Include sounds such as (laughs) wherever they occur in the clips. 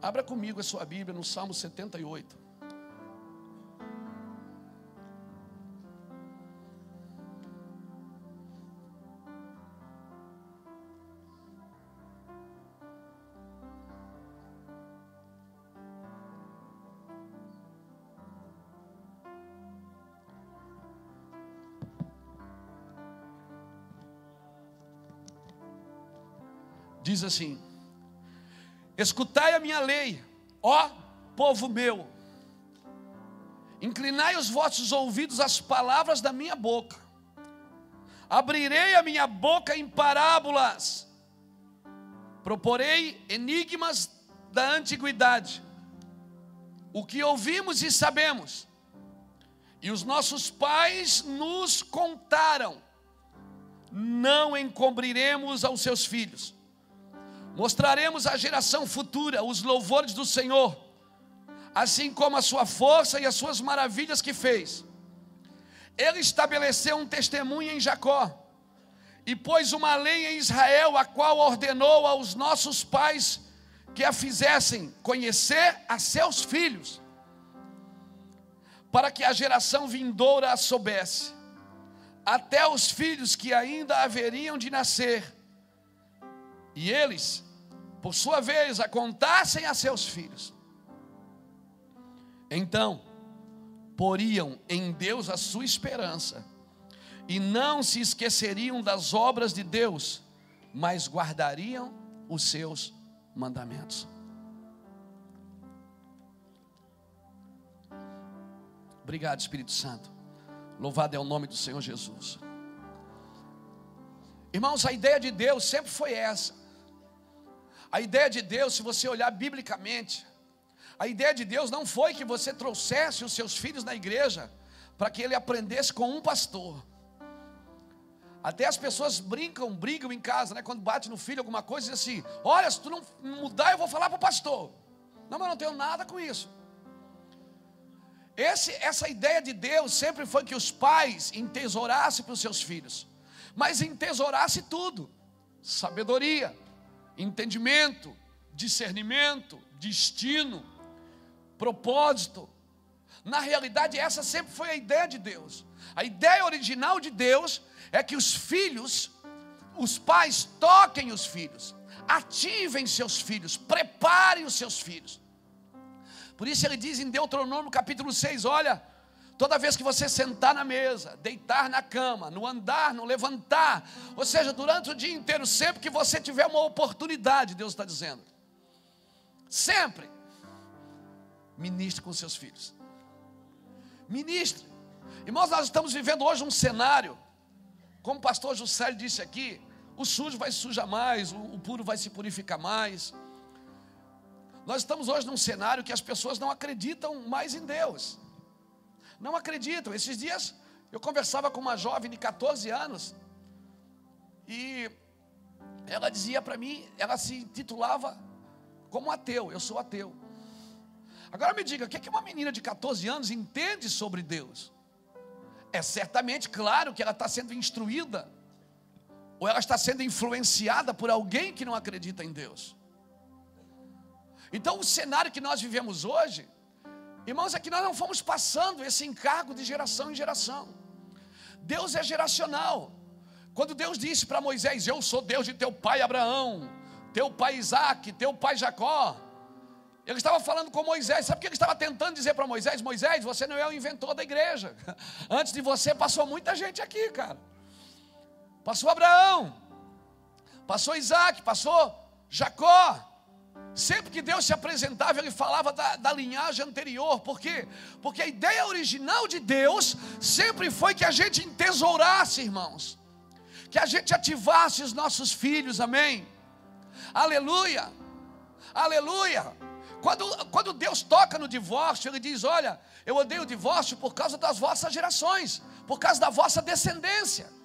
Abra comigo a sua Bíblia no Salmo 78. Diz assim: Escutai a minha lei, ó povo meu, inclinai os vossos ouvidos às palavras da minha boca, abrirei a minha boca em parábolas, proporei enigmas da antiguidade, o que ouvimos e sabemos, e os nossos pais nos contaram, não encobriremos aos seus filhos Mostraremos à geração futura os louvores do Senhor, assim como a sua força e as suas maravilhas que fez. Ele estabeleceu um testemunho em Jacó e pôs uma lei em Israel, a qual ordenou aos nossos pais que a fizessem conhecer a seus filhos, para que a geração vindoura a soubesse, até os filhos que ainda haveriam de nascer, e eles por sua vez, a contassem a seus filhos. Então, poriam em Deus a sua esperança, e não se esqueceriam das obras de Deus, mas guardariam os seus mandamentos. Obrigado, Espírito Santo. Louvado é o nome do Senhor Jesus. Irmãos, a ideia de Deus sempre foi essa a ideia de Deus, se você olhar biblicamente, a ideia de Deus não foi que você trouxesse os seus filhos na igreja para que ele aprendesse com um pastor. Até as pessoas brincam, brigam em casa, né? Quando bate no filho alguma coisa, diz assim: Olha, se tu não mudar, eu vou falar para o pastor. Não, mas eu não tenho nada com isso. Esse, essa ideia de Deus sempre foi que os pais entesourassem para os seus filhos, mas entesourasse tudo: sabedoria, entendimento, discernimento, destino, propósito. Na realidade, essa sempre foi a ideia de Deus. A ideia original de Deus é que os filhos, os pais toquem os filhos, ativem seus filhos, preparem os seus filhos. Por isso ele diz em Deuteronômio capítulo 6: olha, Toda vez que você sentar na mesa, deitar na cama, no andar, no levantar, ou seja, durante o dia inteiro, sempre que você tiver uma oportunidade, Deus está dizendo, sempre, ministre com seus filhos. Ministre. Irmãos, nós estamos vivendo hoje um cenário, como o pastor Juscelio disse aqui, o sujo vai se sujar mais, o puro vai se purificar mais. Nós estamos hoje num cenário que as pessoas não acreditam mais em Deus não acreditam. Esses dias eu conversava com uma jovem de 14 anos e ela dizia para mim, ela se titulava como ateu, eu sou ateu. Agora me diga, o que, é que uma menina de 14 anos entende sobre Deus? É certamente claro que ela está sendo instruída, ou ela está sendo influenciada por alguém que não acredita em Deus. Então, o cenário que nós vivemos hoje Irmãos, é que nós não fomos passando esse encargo de geração em geração. Deus é geracional. Quando Deus disse para Moisés: Eu sou Deus de teu pai Abraão, teu pai Isaac, teu pai Jacó. Ele estava falando com Moisés. Sabe o que ele estava tentando dizer para Moisés? Moisés, você não é o inventor da igreja. (laughs) Antes de você passou muita gente aqui, cara. Passou Abraão, passou Isaac, passou Jacó. Sempre que Deus se apresentava, Ele falava da, da, linhagem anterior. Por quê? Porque a ideia original de Deus sempre foi que a gente entesourasse, irmãos. Que a gente ativasse os nossos filhos, amém? Aleluia, aleluia. Quando, quando Deus toca no divórcio, Ele diz: Olha, eu odeio o divórcio por causa das vossas gerações, por causa da vossa descendência.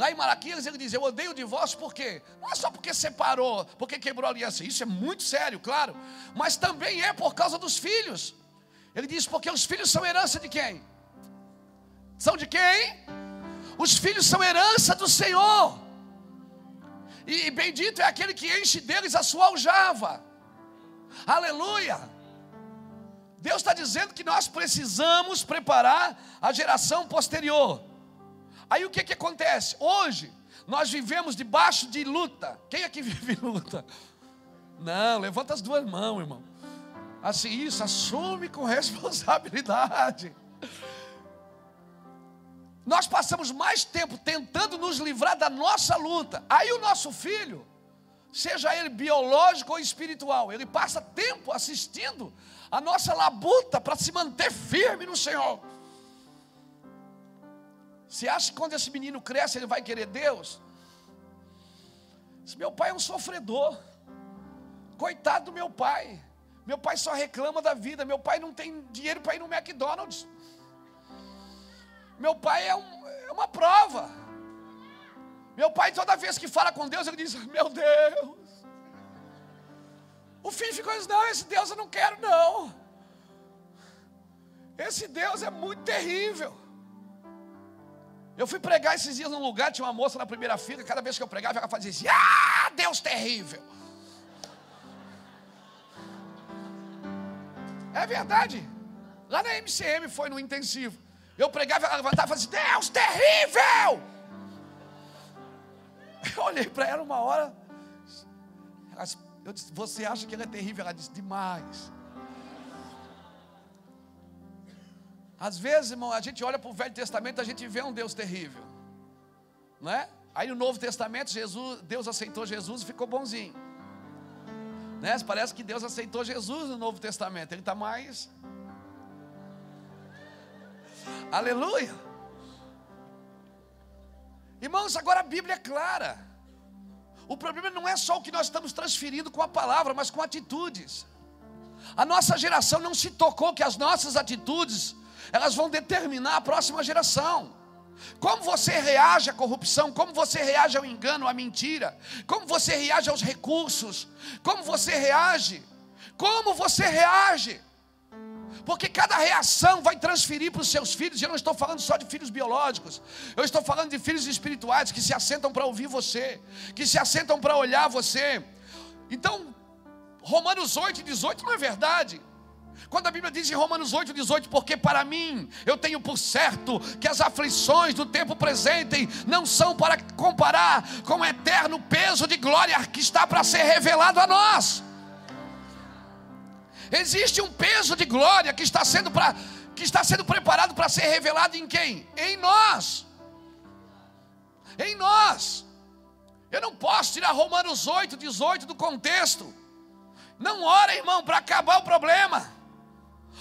Lá em Malaquias ele diz: Eu odeio o divórcio por quê? Não é só porque separou, porque quebrou a aliança. Isso é muito sério, claro. Mas também é por causa dos filhos. Ele diz: Porque os filhos são herança de quem? São de quem? Os filhos são herança do Senhor. E, e bendito é aquele que enche deles a sua aljava. Aleluia! Deus está dizendo que nós precisamos preparar a geração posterior. Aí o que, que acontece? Hoje, nós vivemos debaixo de luta. Quem aqui (laughs) vive luta? Não, levanta as duas mãos, irmão. Assim, isso, assume com (laughs) responsabilidade. Nós passamos mais tempo tentando nos livrar da nossa luta. Aí o nosso filho, seja ele biológico ou espiritual, ele passa tempo assistindo a nossa labuta para se manter firme no Senhor. Você acha que quando esse menino cresce ele vai querer Deus? Meu pai é um sofredor. Coitado do meu pai. Meu pai só reclama da vida. Meu pai não tem dinheiro para ir no McDonald's. Meu pai é, um, é uma prova. Meu pai, toda vez que fala com Deus, ele diz: (laughs) Meu Deus. O filho ficou dizendo: Não, esse Deus eu não quero, não. Esse Deus é muito terrível. Eu fui pregar esses dias num lugar, tinha uma moça na primeira fila, cada vez que eu pregava, ela fazia assim: Ah, Deus terrível. É verdade. Lá na MCM foi no intensivo. Eu pregava, ela levantava e assim: Deus terrível. Eu olhei para ela uma hora. Eu disse, Você acha que ele é terrível? Ela disse: Demais. Às vezes, irmão, a gente olha para o Velho Testamento, a gente vê um Deus terrível, não é? Aí no Novo Testamento, Jesus, Deus aceitou Jesus e ficou bonzinho. Né? Parece que Deus aceitou Jesus no Novo Testamento. Ele está mais. Aleluia. Irmãos, agora a Bíblia é clara. O problema não é só o que nós estamos transferindo com a palavra, mas com atitudes. A nossa geração não se tocou que as nossas atitudes elas vão determinar a próxima geração. Como você reage à corrupção, como você reage ao engano, à mentira, como você reage aos recursos, como você reage, como você reage, porque cada reação vai transferir para os seus filhos, e eu não estou falando só de filhos biológicos, eu estou falando de filhos espirituais que se assentam para ouvir você, que se assentam para olhar você. Então, Romanos 8, 18 não é verdade. Quando a Bíblia diz em Romanos 8, 18, porque para mim eu tenho por certo que as aflições do tempo presente não são para comparar com o eterno peso de glória que está para ser revelado a nós. Existe um peso de glória que está sendo para que está sendo preparado para ser revelado em quem? Em nós. Em nós. Eu não posso tirar Romanos 8, 18 do contexto. Não ora, irmão, para acabar o problema.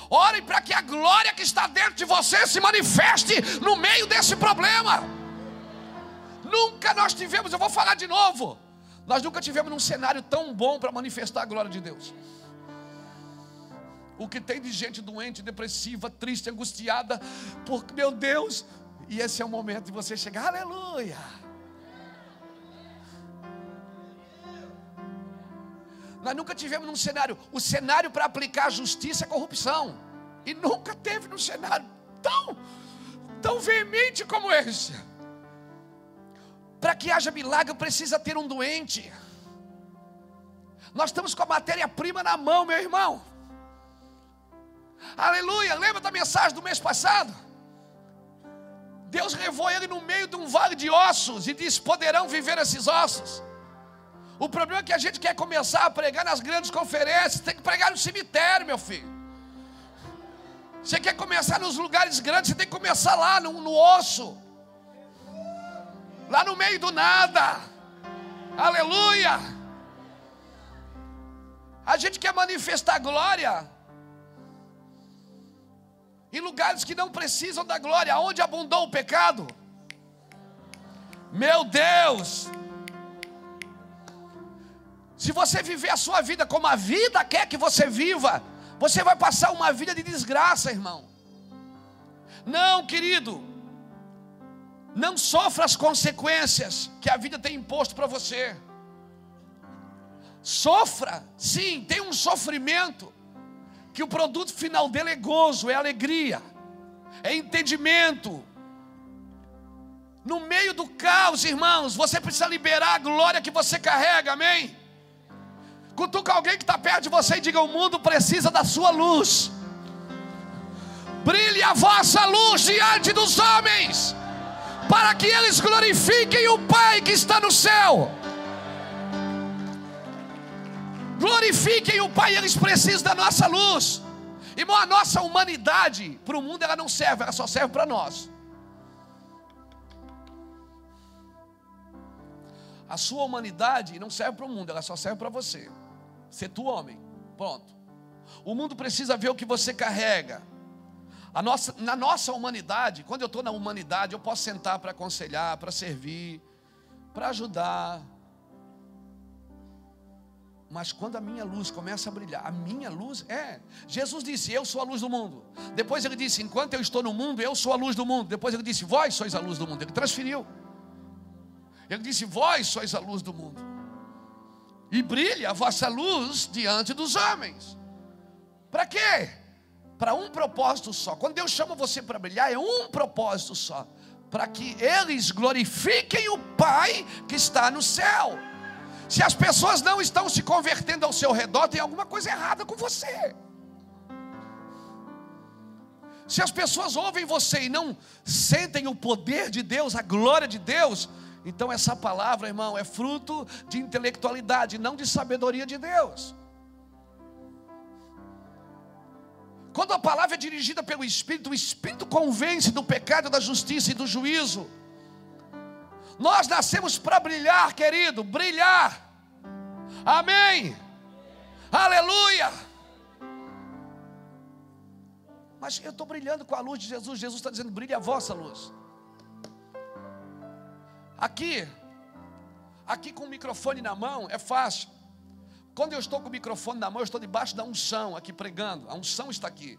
Ore para que a glória que está dentro de você se manifeste no meio desse problema. Nunca nós tivemos, eu vou falar de novo. Nós nunca tivemos um cenário tão bom para manifestar a glória de Deus. O que tem de gente doente, depressiva, triste, angustiada, porque meu Deus, e esse é o momento de você chegar, aleluia. Nós nunca tivemos num cenário, o cenário para aplicar a justiça é corrupção. E nunca teve num cenário tão, tão veemente como esse. Para que haja milagre, precisa ter um doente. Nós estamos com a matéria-prima na mão, meu irmão. Aleluia. Lembra da mensagem do mês passado? Deus levou ele no meio de um vale de ossos e disse: Poderão viver esses ossos? O problema é que a gente quer começar a pregar nas grandes conferências, tem que pregar no cemitério, meu filho. Você quer começar nos lugares grandes, você tem que começar lá no, no osso, lá no meio do nada. Aleluia! A gente quer manifestar glória em lugares que não precisam da glória, onde abundou o pecado. Meu Deus! Se você viver a sua vida como a vida quer que você viva, você vai passar uma vida de desgraça, irmão. Não, querido. Não sofra as consequências que a vida tem imposto para você. Sofra, sim, tem um sofrimento que o produto final dele é gozo, é alegria, é entendimento. No meio do caos, irmãos, você precisa liberar a glória que você carrega, amém? Cutuca alguém que está perto de você e diga: O mundo precisa da sua luz. Brilhe a vossa luz diante dos homens, para que eles glorifiquem o Pai que está no céu. Glorifiquem o Pai, eles precisam da nossa luz. Irmão, a nossa humanidade para o mundo ela não serve, ela só serve para nós. A sua humanidade não serve para o mundo, ela só serve para você. Ser tu homem. Pronto. O mundo precisa ver o que você carrega. Nossa, na nossa humanidade, quando eu estou na humanidade, eu posso sentar para aconselhar, para servir, para ajudar. Mas quando a minha luz começa a brilhar, a minha luz é. Jesus disse: Eu sou a luz do mundo. Depois ele disse: Enquanto eu estou no mundo, eu sou a luz do mundo. Depois ele disse: Vós sois a luz do mundo. Ele transferiu. Ele disse: Vós sois a luz do mundo. E brilha a vossa luz diante dos homens. Para quê? Para um propósito só. Quando Deus chama você para brilhar, é um propósito só. Para que eles glorifiquem o Pai que está no céu. Se as pessoas não estão se convertendo ao seu redor, tem alguma coisa errada com você. Se as pessoas ouvem você e não sentem o poder de Deus, a glória de Deus, então essa palavra, irmão, é fruto de intelectualidade, não de sabedoria de Deus. Quando a palavra é dirigida pelo Espírito, o Espírito convence do pecado, da justiça e do juízo. Nós nascemos para brilhar, querido, brilhar. Amém. Aleluia. Mas eu estou brilhando com a luz de Jesus. Jesus está dizendo: brilhe a vossa luz. Aqui, aqui com o microfone na mão é fácil. Quando eu estou com o microfone na mão, eu estou debaixo da unção aqui pregando. A unção está aqui.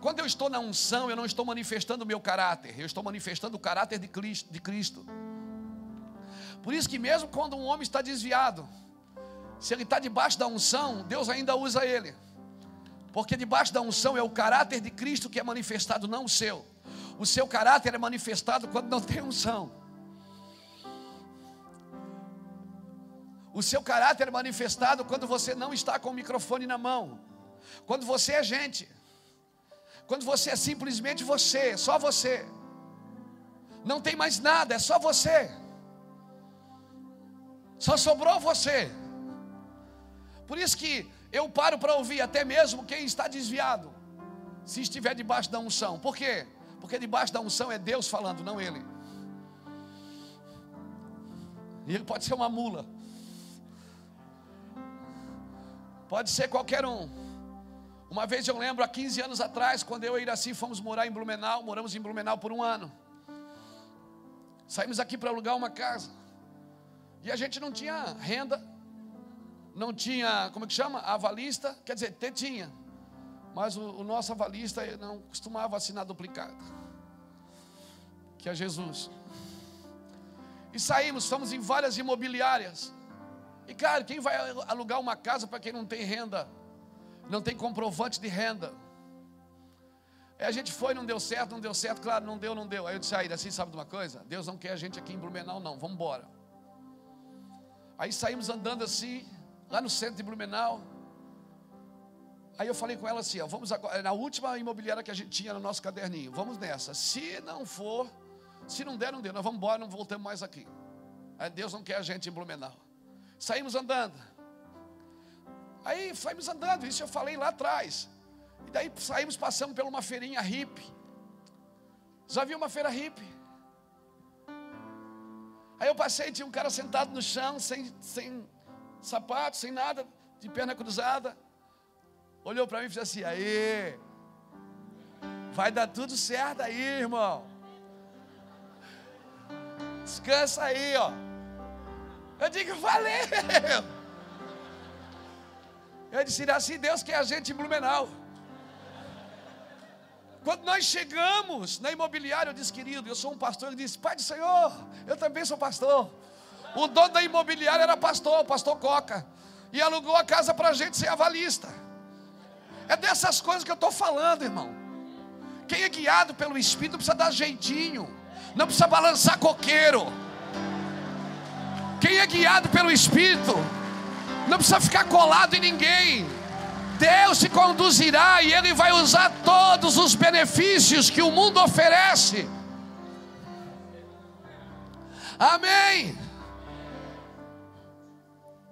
Quando eu estou na unção, eu não estou manifestando o meu caráter, eu estou manifestando o caráter de Cristo. De Cristo. Por isso que mesmo quando um homem está desviado, se ele está debaixo da unção, Deus ainda usa ele. Porque debaixo da unção é o caráter de Cristo que é manifestado, não o seu. O seu caráter é manifestado quando não tem unção. O seu caráter é manifestado quando você não está com o microfone na mão. Quando você é gente. Quando você é simplesmente você, só você. Não tem mais nada, é só você. Só sobrou você. Por isso que eu paro para ouvir até mesmo quem está desviado, se estiver debaixo da unção. Por quê? Porque debaixo da unção é Deus falando, não ele. E ele pode ser uma mula. Pode ser qualquer um. Uma vez eu lembro, há 15 anos atrás, quando eu e Iraci fomos morar em Blumenau, moramos em Blumenau por um ano. Saímos aqui para alugar uma casa. E a gente não tinha renda, não tinha, como é que chama? Avalista, quer dizer, tinha. Mas o, o nosso avalista não costumava assinar duplicado. Que é Jesus. E saímos, fomos em várias imobiliárias. E cara, quem vai alugar uma casa para quem não tem renda? Não tem comprovante de renda. Aí a gente foi, não deu certo, não deu certo, claro, não deu, não deu. Aí eu disse, aí, assim, sabe de uma coisa? Deus não quer a gente aqui em Blumenau, não, vamos embora. Aí saímos andando assim, lá no centro de Blumenau. Aí eu falei com ela assim: ó, vamos agora, na última imobiliária que a gente tinha no nosso caderninho, vamos nessa. Se não for, se não der, não deu, nós vamos embora, não voltamos mais aqui. Aí Deus não quer a gente em Blumenau. Saímos andando. Aí saímos andando, isso eu falei lá atrás. E daí saímos passando por uma feirinha hippie. Já viu uma feira hippie? Aí eu passei, tinha um cara sentado no chão, sem, sem sapato, sem nada, de perna cruzada. Olhou para mim e fez assim: aí, vai dar tudo certo aí, irmão. Descansa aí, ó. Eu digo, valeu. Eu disse, assim Deus quer a gente em Blumenau. Quando nós chegamos na imobiliária, eu disse, querido, eu sou um pastor. Ele disse, Pai do Senhor, eu também sou pastor. O dono da imobiliária era pastor, o pastor Coca. E alugou a casa para a gente ser avalista. É dessas coisas que eu estou falando, irmão. Quem é guiado pelo Espírito precisa dar jeitinho, não precisa balançar coqueiro. Quem é guiado pelo Espírito Não precisa ficar colado em ninguém. Deus te conduzirá e Ele vai usar todos os benefícios que o mundo oferece. Amém.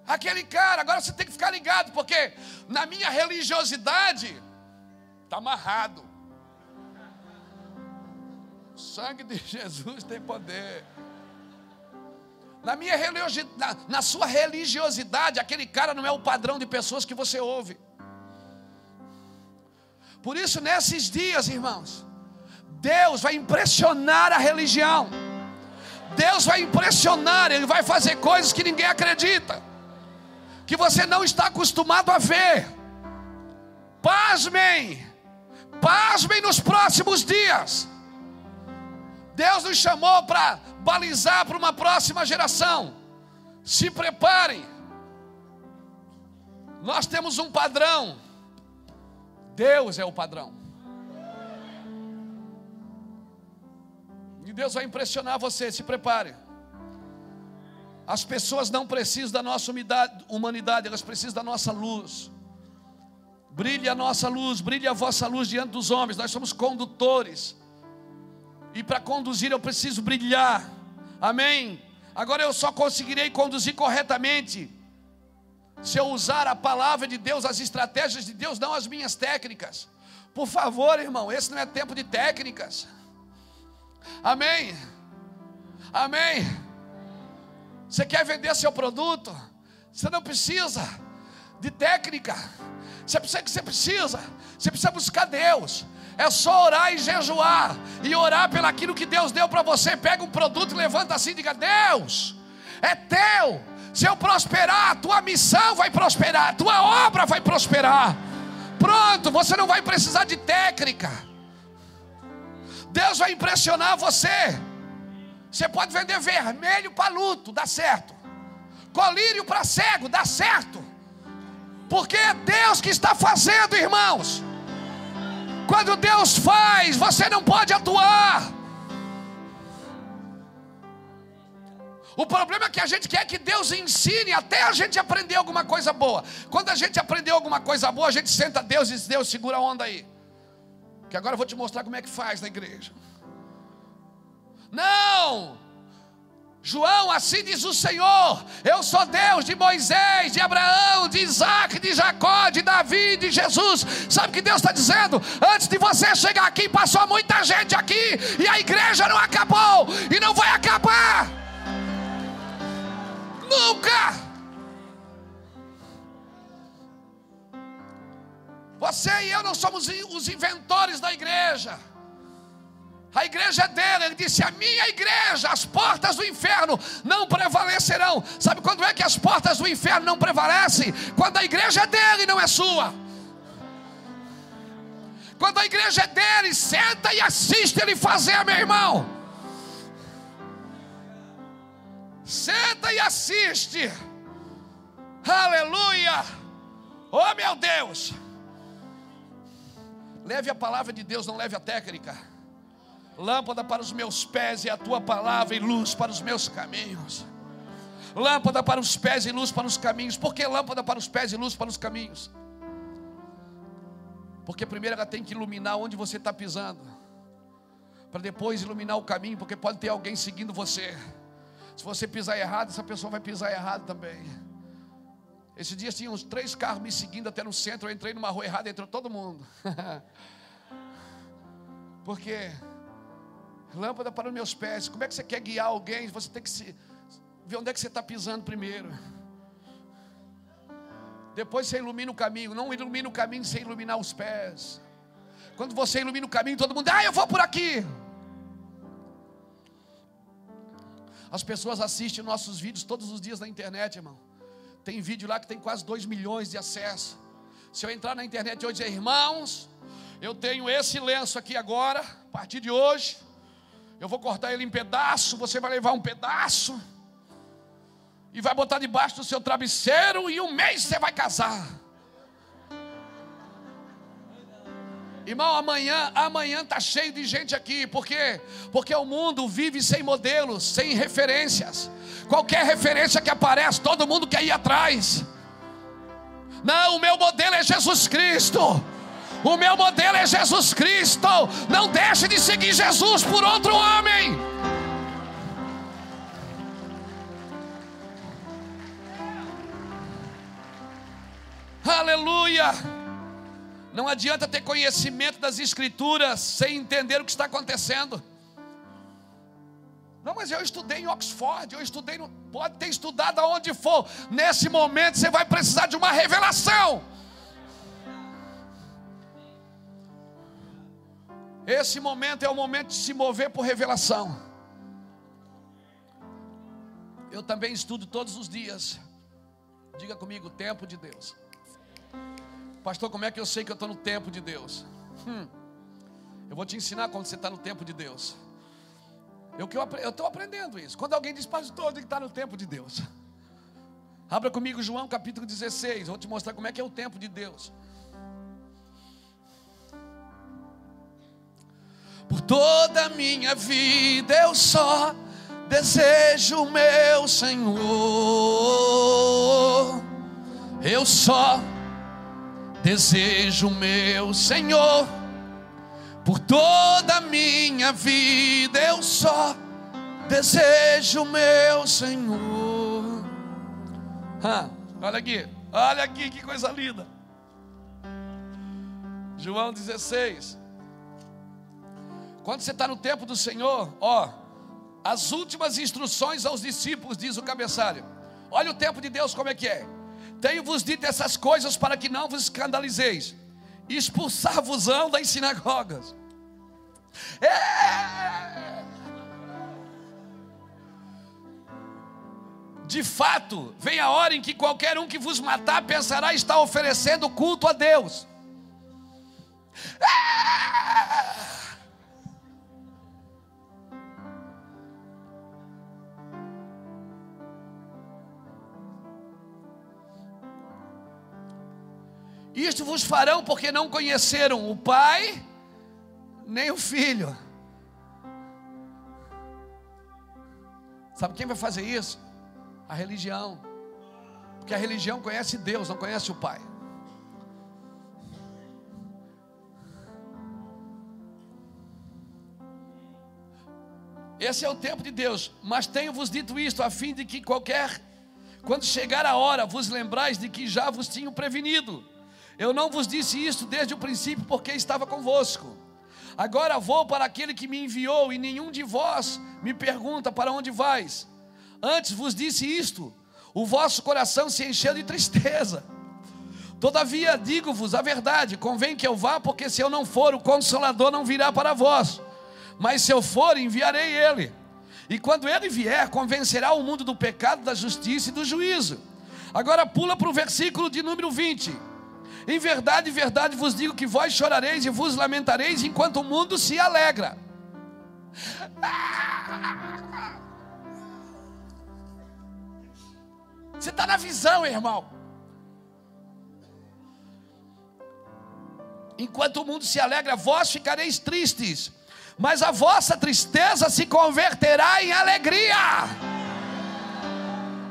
Aquele cara, agora você tem que ficar ligado, porque na minha religiosidade está amarrado. O sangue de (laughs) Jesus tem poder. Na minha na, na sua religiosidade, aquele cara não é o padrão de pessoas que você ouve. Por isso, nesses dias, irmãos, Deus vai impressionar a religião. Deus vai impressionar, Ele vai fazer coisas que ninguém acredita, que você não está acostumado a ver. Pasmem, pasmem nos próximos dias. Deus nos chamou para balizar para uma próxima geração. Se preparem. Nós temos um padrão. Deus é o padrão. E Deus vai impressionar você, se prepare. As pessoas não precisam da nossa humanidade, elas precisam da nossa luz. Brilhe a nossa luz, brilhe a vossa luz diante dos homens. Nós somos condutores. E para conduzir eu preciso brilhar. Amém? Agora eu só conseguirei conduzir corretamente se eu usar a palavra de Deus, as estratégias de Deus, não as minhas técnicas. Por favor, irmão, esse não é tempo de técnicas. Amém? Amém? Você quer vender seu produto? Você não precisa de técnica. Você precisa que você precisa. Você precisa buscar Deus. É só orar e jejuar e orar pelaquilo que Deus deu para você. Pega um produto e levanta assim e diga: Deus, é teu. Se eu prosperar, a tua missão vai prosperar, a tua obra vai prosperar. Pronto, você não vai precisar de técnica. Deus vai impressionar você. Você pode vender vermelho para luto, dá certo. Colírio para cego, dá certo. Porque é Deus que está fazendo, irmãos. Quando Deus faz, você não pode atuar. O problema é que a gente quer que Deus ensine até a gente aprender alguma coisa boa. Quando a gente aprendeu alguma coisa boa, a gente senta Deus e diz: Deus, segura a onda aí. Que agora eu vou te mostrar como é que faz na igreja. Não! João, assim diz o Senhor: Eu sou Deus de Moisés, de Abraão, de Isaac, de Jacó, de Davi, de Jesus. Sabe o que Deus está dizendo? Antes de você chegar aqui, passou muita gente aqui, e a igreja não acabou, e não vai acabar. Nunca! Você e eu não somos os inventores da igreja. A igreja é dele, ele disse: A minha igreja, as portas do inferno não prevalecerão. Sabe quando é que as portas do inferno não prevalecem? Quando a igreja é dele, não é sua. Quando a igreja é dele, senta e assiste ele fazer, meu irmão. Senta e assiste. Aleluia. Oh meu Deus. Leve a palavra de Deus, não leve a técnica. Lâmpada para os meus pés e a tua palavra e luz para os meus caminhos. Lâmpada para os pés e luz para os caminhos. Por que lâmpada para os pés e luz para os caminhos? Porque primeiro ela tem que iluminar onde você está pisando, para depois iluminar o caminho, porque pode ter alguém seguindo você. Se você pisar errado, essa pessoa vai pisar errado também. Esse dia tinha uns três carros me seguindo até no centro. Eu entrei numa rua errada, entrou todo mundo. (laughs) Porque lâmpada para os meus pés. Como é que você quer guiar alguém? Você tem que se, ver onde é que você está pisando primeiro. Depois você ilumina o caminho. Não ilumina o caminho sem iluminar os pés. Quando você ilumina o caminho, todo mundo, ah, eu vou por aqui. As pessoas assistem nossos vídeos todos os dias na internet, irmão. Tem vídeo lá que tem quase 2 milhões de acessos. Se eu entrar na internet hoje e dizer, irmãos, eu tenho esse lenço aqui agora, a partir de hoje, eu vou cortar ele em pedaço, você vai levar um pedaço e vai botar debaixo do seu travesseiro e um mês você vai casar. Irmão, amanhã, amanhã tá cheio de gente aqui, por quê? Porque o mundo vive sem modelos, sem referências. Qualquer referência que aparece, todo mundo quer ir atrás. Não, o meu modelo é Jesus Cristo. O meu modelo é Jesus Cristo. Não deixe de seguir Jesus por outro homem. Aleluia. Não adianta ter conhecimento das Escrituras sem entender o que está acontecendo. Não, mas eu estudei em Oxford, eu estudei no. Pode ter estudado aonde for. Nesse momento você vai precisar de uma revelação. Esse momento é o momento de se mover por revelação. Eu também estudo todos os dias. Diga comigo, tempo de Deus. Pastor, como é que eu sei que eu estou no tempo de Deus? Hum, eu vou te ensinar quando você está no tempo de Deus. Eu estou aprendendo isso. Quando alguém diz, pastor, que está no tempo de Deus. Abra comigo João capítulo 16. Vou te mostrar como é que é o tempo de Deus. Por toda a minha vida eu só desejo meu Senhor. Eu só desejo meu Senhor. Por toda a minha vida eu só desejo meu Senhor. Ah, olha aqui, olha aqui que coisa linda. João 16. Quando você está no tempo do Senhor, ó, as últimas instruções aos discípulos, diz o cabeçalho. Olha o tempo de Deus como é que é. Tenho-vos dito essas coisas para que não vos escandalizeis. Expulsar-vos-ão das sinagogas. É... De fato, vem a hora em que qualquer um que vos matar pensará estar oferecendo culto a Deus. É... Isto vos farão porque não conheceram o Pai nem o Filho. Sabe quem vai fazer isso? A religião. Porque a religião conhece Deus, não conhece o Pai. Esse é o tempo de Deus. Mas tenho-vos dito isto, a fim de que qualquer, quando chegar a hora, vos lembrais de que já vos tinha prevenido. Eu não vos disse isto desde o princípio, porque estava convosco. Agora vou para aquele que me enviou, e nenhum de vós me pergunta para onde vais. Antes vos disse isto, o vosso coração se encheu de tristeza. Todavia digo-vos a verdade: convém que eu vá, porque se eu não for, o consolador não virá para vós. Mas se eu for, enviarei ele. E quando ele vier, convencerá o mundo do pecado, da justiça e do juízo. Agora pula para o versículo de número 20. Em verdade, em verdade vos digo que vós chorareis e vos lamentareis enquanto o mundo se alegra. Você está na visão, irmão. Enquanto o mundo se alegra, vós ficareis tristes, mas a vossa tristeza se converterá em alegria.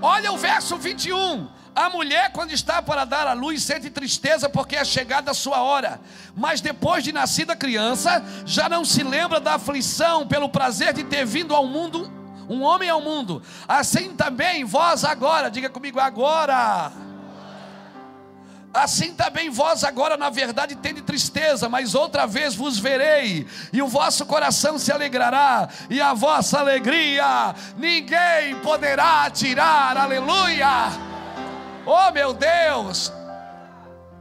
Olha o verso 21. A mulher, quando está para dar à luz, sente tristeza porque é chegada a sua hora. Mas depois de nascida criança, já não se lembra da aflição pelo prazer de ter vindo ao mundo, um homem ao mundo. Assim também vós agora, diga comigo, agora. Assim também vós agora, na verdade, tende tristeza, mas outra vez vos verei, e o vosso coração se alegrará, e a vossa alegria ninguém poderá tirar. Aleluia! Oh meu Deus!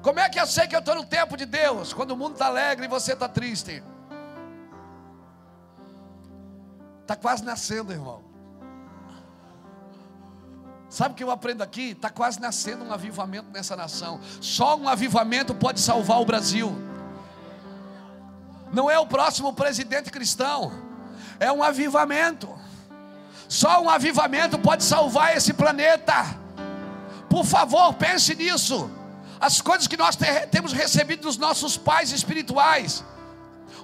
Como é que eu sei que eu estou no tempo de Deus? Quando o mundo está alegre e você está triste. Está quase nascendo, irmão. Sabe o que eu aprendo aqui? Está quase nascendo um avivamento nessa nação. Só um avivamento pode salvar o Brasil. Não é o próximo presidente cristão, é um avivamento. Só um avivamento pode salvar esse planeta. Por favor, pense nisso. As coisas que nós temos recebido dos nossos pais espirituais,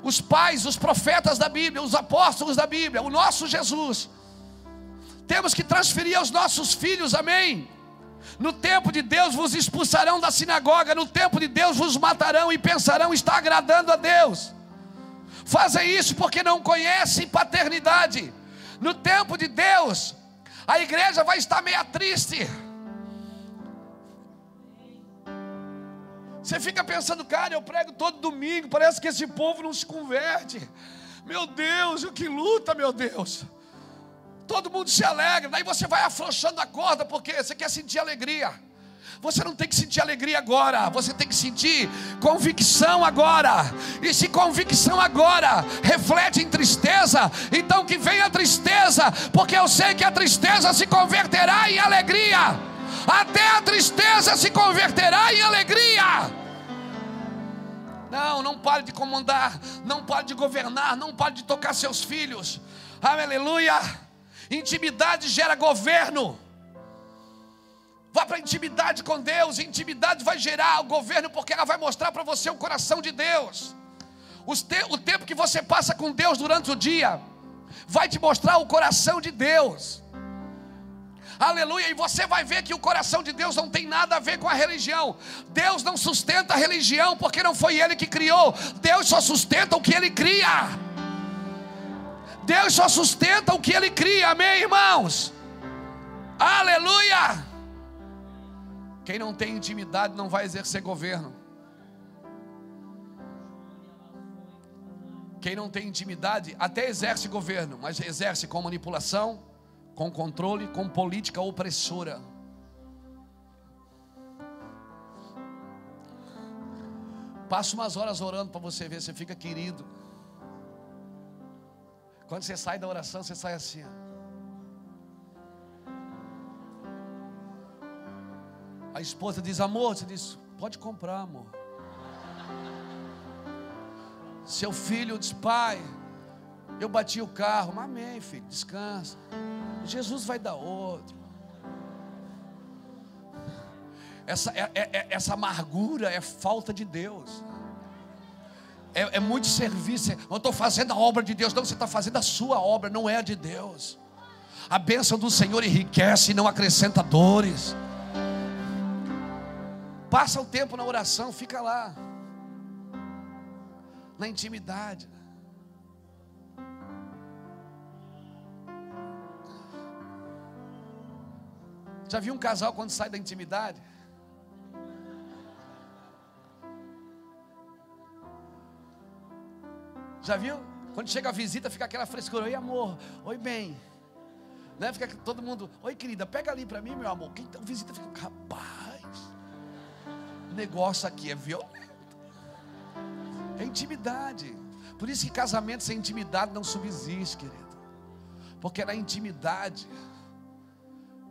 os pais, os profetas da Bíblia, os apóstolos da Bíblia, o nosso Jesus. Temos que transferir aos nossos filhos, amém? No tempo de Deus vos expulsarão da sinagoga, no tempo de Deus vos matarão e pensarão estar agradando a Deus. Fazem isso porque não conhecem paternidade. No tempo de Deus, a igreja vai estar meia triste. Você fica pensando, cara, eu prego todo domingo, parece que esse povo não se converte. Meu Deus, o que luta, meu Deus. Todo mundo se alegra, daí você vai afrouxando a corda, porque você quer sentir alegria. Você não tem que sentir alegria agora, você tem que sentir convicção agora. E se convicção agora reflete em tristeza, então que venha a tristeza, porque eu sei que a tristeza se converterá em alegria. Até a tristeza se converterá em alegria. Não, não pare de comandar, não pare de governar, não pare de tocar seus filhos. Aleluia. Intimidade gera governo. Vá para a intimidade com Deus. Intimidade vai gerar o governo, porque ela vai mostrar para você o coração de Deus. O tempo que você passa com Deus durante o dia vai te mostrar o coração de Deus. Aleluia, e você vai ver que o coração de Deus não tem nada a ver com a religião. Deus não sustenta a religião porque não foi Ele que criou. Deus só sustenta o que Ele cria. Deus só sustenta o que Ele cria, amém, irmãos? Aleluia! Quem não tem intimidade não vai exercer governo. Quem não tem intimidade até exerce governo, mas exerce com manipulação, com controle, com política opressora. Passa umas horas orando para você ver, você fica querido. Quando você sai da oração, você sai assim. A esposa diz: Amor, você diz: Pode comprar, amor. Seu filho diz: Pai, eu bati o carro. Amém, filho, descansa. Jesus vai dar outro. Essa, é, é, é, essa amargura é falta de Deus. É, é muito serviço. Eu estou fazendo a obra de Deus. Não, você está fazendo a sua obra, não é a de Deus. A bênção do Senhor enriquece e não acrescenta dores. Passa o tempo na oração, fica lá. Na intimidade. Já viu um casal quando sai da intimidade? Já viu? Quando chega a visita, fica aquela frescura. Oi, amor. Oi, bem. Né? Fica todo mundo. Oi, querida, pega ali para mim, meu amor. Quem então visita fica. Rapaz, o negócio aqui é violento. É intimidade. Por isso que casamento sem intimidade não subsiste, querido. Porque na intimidade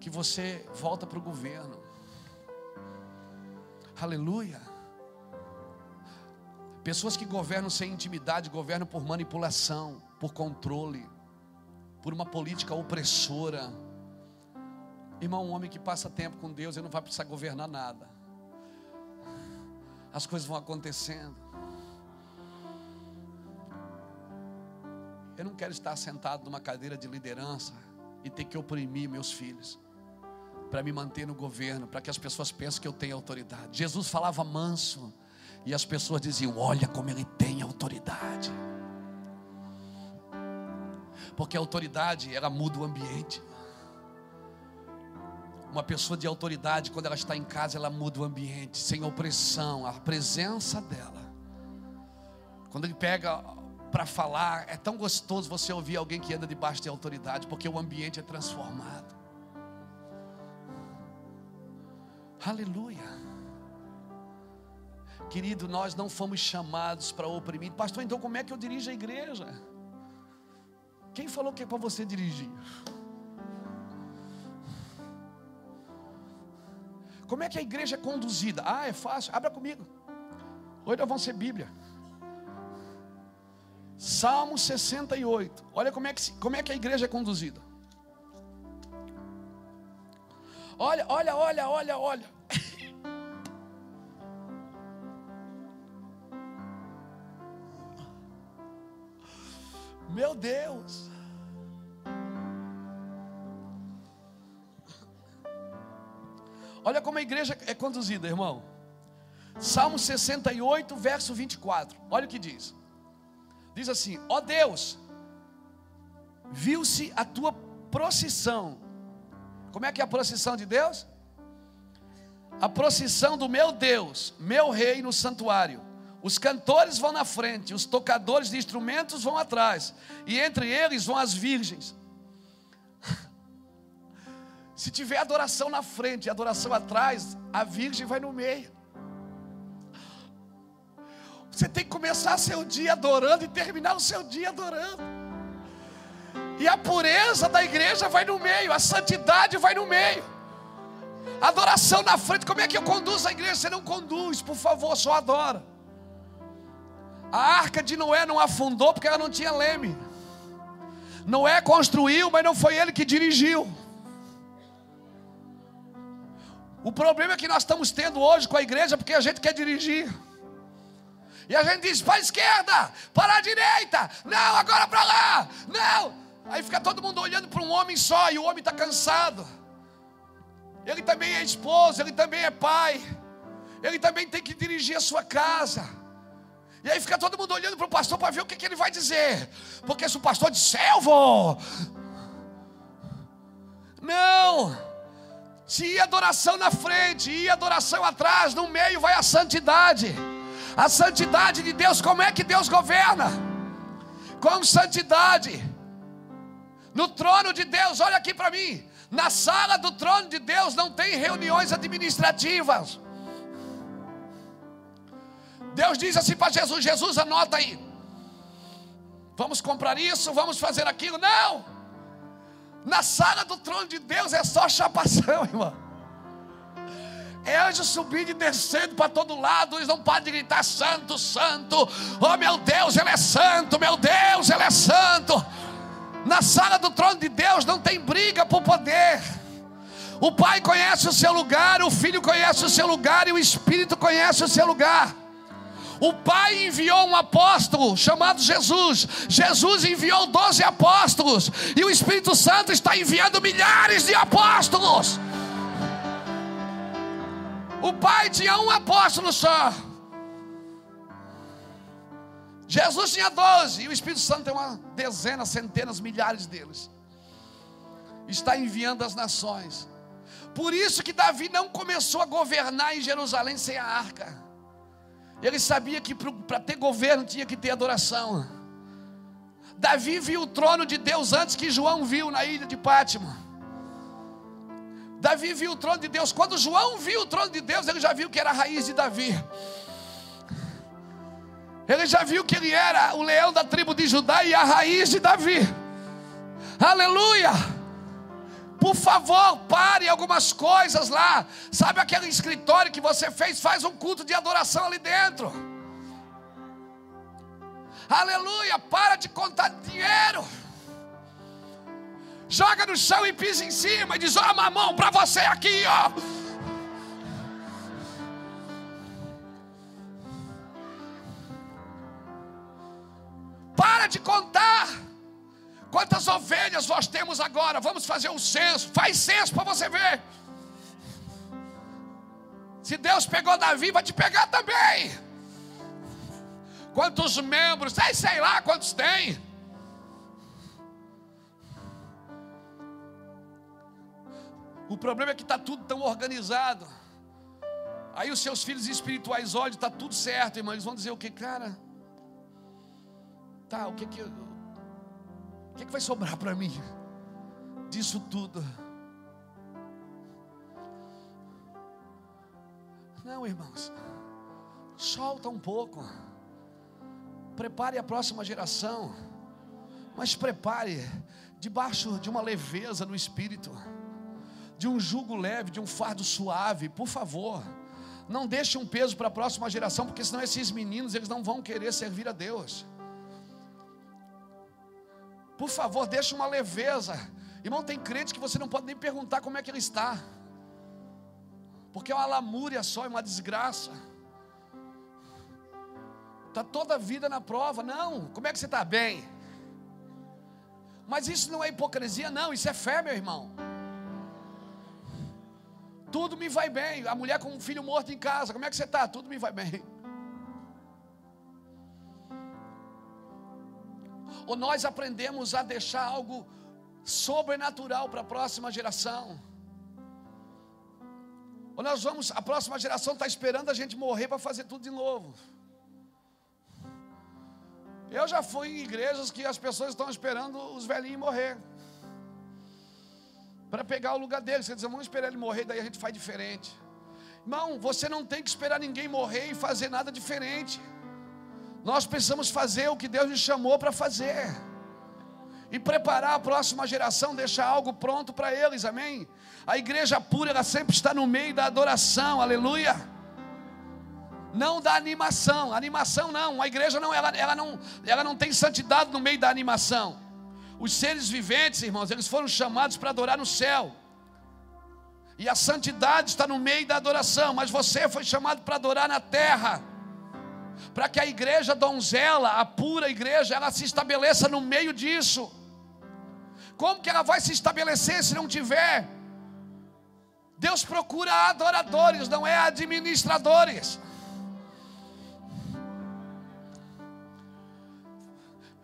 que você volta para o governo. Aleluia. Pessoas que governam sem intimidade, governam por manipulação, por controle, por uma política opressora. Irmão, um homem que passa tempo com Deus, ele não vai precisar governar nada. As coisas vão acontecendo. Eu não quero estar sentado numa cadeira de liderança e ter que oprimir meus filhos para me manter no governo, para que as pessoas pensem que eu tenho autoridade. Jesus falava manso e as pessoas diziam: Olha como ele tem autoridade. Porque a autoridade, ela muda o ambiente. Uma pessoa de autoridade, quando ela está em casa, ela muda o ambiente, sem opressão, a presença dela. Quando ele pega para falar, é tão gostoso você ouvir alguém que anda debaixo de autoridade, porque o ambiente é transformado. Aleluia. Querido, nós não fomos chamados para oprimir. Pastor, então como é que eu dirijo a igreja? Quem falou que é para você dirigir? Como é que a igreja é conduzida? Ah, é fácil. Abra comigo. Hoje nós vamos ser Bíblia. Salmo 68. Olha como é que, como é que a igreja é conduzida. Olha, olha, olha, olha, olha. Meu Deus. Olha como a igreja é conduzida, irmão. Salmo 68, verso 24. Olha o que diz. Diz assim: Ó oh Deus, viu-se a tua procissão. Como é que é a procissão de Deus? A procissão do meu Deus, meu rei no santuário. Os cantores vão na frente, os tocadores de instrumentos vão atrás, e entre eles vão as virgens. (laughs) Se tiver adoração na frente e adoração atrás, a virgem vai no meio. Você tem que começar seu dia adorando e terminar o seu dia adorando. E a pureza da igreja vai no meio, a santidade vai no meio. Adoração na frente, como é que eu conduzo a igreja? Você não conduz, por favor, só adora. A arca de Noé não afundou porque ela não tinha leme. Noé construiu, mas não foi ele que dirigiu. O problema é que nós estamos tendo hoje com a igreja porque a gente quer dirigir. E a gente diz para a esquerda, para a direita, não, agora para lá, não. Aí fica todo mundo olhando para um homem só e o homem está cansado. Ele também é esposo, ele também é pai, ele também tem que dirigir a sua casa. E aí fica todo mundo olhando para o pastor para ver o que, que, ele vai dizer. Porque se o pastor disser, eu vou. Não. Se ia adoração na frente, ia adoração atrás, no meio vai a santidade. A santidade de Deus, como é que Deus governa? Com santidade. No trono de Deus, olha aqui para mim. Na sala do trono de Deus não tem reuniões administrativas. Deus diz assim para Jesus: Jesus, anota aí. Vamos comprar isso, vamos fazer aquilo. Não! Na sala do trono de Deus é só chapação, (laughs) irmão. É anjo subindo e descendo para todo lado, eles não podem gritar: Santo, Santo, oh meu Deus, Ele é santo, meu Deus, Ele é santo. Na sala do trono de Deus não tem briga por poder. O Pai conhece o seu lugar, o Filho conhece o seu lugar e o Espírito conhece o seu lugar. O Pai enviou um apóstolo chamado Jesus. Jesus enviou doze apóstolos. E o Espírito Santo está enviando milhares de apóstolos. O pai tinha um apóstolo só. Jesus tinha doze. E o Espírito Santo tem uma dezena, centenas, milhares deles. Está enviando as nações. Por isso que Davi não começou a governar em Jerusalém sem a arca. Ele sabia que para ter governo tinha que ter adoração. Davi viu o trono de Deus antes que João viu na ilha de Pátimo. Davi viu o trono de Deus. Quando João viu o trono de Deus, ele já viu que era a raiz de Davi. Ele já viu que ele era o leão da tribo de Judá e a raiz de Davi. Aleluia! Por favor, pare algumas coisas lá. Sabe aquele escritório que você fez? Faz um culto de adoração ali dentro. Aleluia! Para de contar dinheiro joga no chão e pisa em cima e diz: Ó, oh, mamão, para você aqui, ó. Para de contar. Quantas ovelhas nós temos agora? Vamos fazer um censo. Faz censo para você ver. Se Deus pegou Davi, vai te pegar também. Quantos membros? Sei, sei lá quantos tem. O problema é que está tudo tão organizado. Aí os seus filhos espirituais olham, está tudo certo, irmão. Eles vão dizer o que, cara? Tá, o que que, o que, que vai sobrar para mim disso tudo? Não, irmãos. Solta um pouco. Prepare a próxima geração. Mas prepare debaixo de uma leveza no espírito de um jugo leve, de um fardo suave, por favor. Não deixe um peso para a próxima geração, porque senão esses meninos eles não vão querer servir a Deus. Por favor, deixe uma leveza. Irmão, tem crente que você não pode nem perguntar como é que ele está. Porque é uma lamúria só, é uma desgraça. Está toda a vida na prova. Não, como é que você está? Bem. Mas isso não é hipocrisia, não, isso é fé, meu irmão. tudo me vai bem. A mulher com um filho morto em casa, como é que você está? Tudo me vai bem. Ou nós aprendemos a deixar algo sobrenatural para a próxima geração. Ou nós vamos, a próxima geração está esperando a gente morrer para fazer tudo de novo. Eu já fui em igrejas que as pessoas estão esperando os velhinhos morrer. Para pegar o lugar deles. Quer dizer, vamos esperar ele morrer, daí a gente faz diferente. Irmão, você não tem que esperar ninguém morrer e fazer nada diferente. Nós precisamos fazer o que Deus nos chamou para fazer. E preparar a próxima geração, deixar algo pronto para eles, amém? A igreja pura, ela sempre está no meio da adoração, aleluia não da animação. Animação não, a igreja não ela, ela não, ela não tem santidade no meio da animação. Os seres viventes, irmãos, eles foram chamados para adorar no céu. E a santidade está no meio da adoração, mas você foi chamado para adorar na terra. Para que a igreja donzela, a pura igreja, ela se estabeleça no meio disso. Como que ela vai se estabelecer se não tiver? Deus procura adoradores, não é administradores.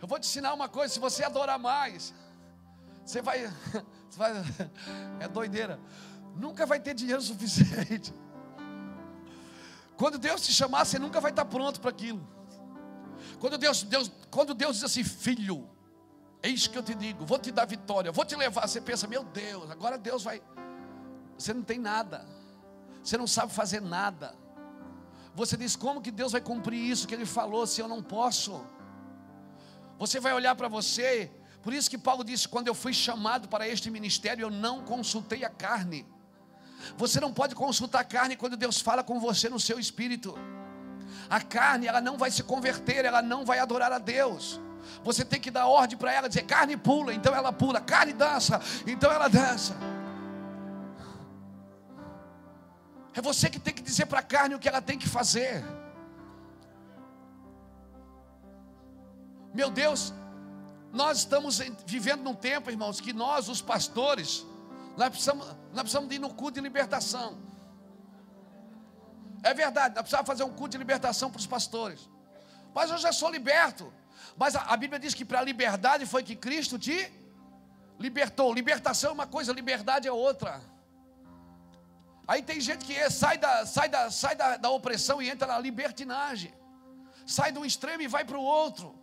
Eu vou te ensinar uma coisa: se você adorar mais, você vai, (laughs) você vai (laughs) é doideira, nunca vai ter dinheiro suficiente. Quando Deus te chamar, você nunca vai estar pronto para aquilo. Quando Deus, Deus, quando Deus diz assim, filho, eis que eu te digo, vou te dar vitória, vou te levar. Você pensa, meu Deus, agora Deus vai. Você não tem nada, você não sabe fazer nada. Você diz, como que Deus vai cumprir isso que Ele falou se eu não posso? Você vai olhar para você. Por isso que Paulo disse: quando eu fui chamado para este ministério, eu não consultei a carne. Você não pode consultar a carne quando Deus fala com você no seu espírito. A carne, ela não vai se converter, ela não vai adorar a Deus. Você tem que dar ordem para ela, dizer carne pula, então ela pula, carne dança, então ela dança. É você que tem que dizer para a carne o que ela tem que fazer. Meu Deus, nós estamos vivendo num tempo, irmãos, que nós, os pastores, nós precisamos, nós precisamos ir no culto de libertação. É verdade, nós precisamos fazer um culto de libertação para os pastores. Mas eu já sou liberto. Mas a, a Bíblia diz que para a liberdade foi que Cristo te libertou. Libertação é uma coisa, liberdade é outra. Aí tem gente que é, sai, da, sai, da, sai da, da opressão e entra na libertinagem. Sai de um extremo e vai para o outro.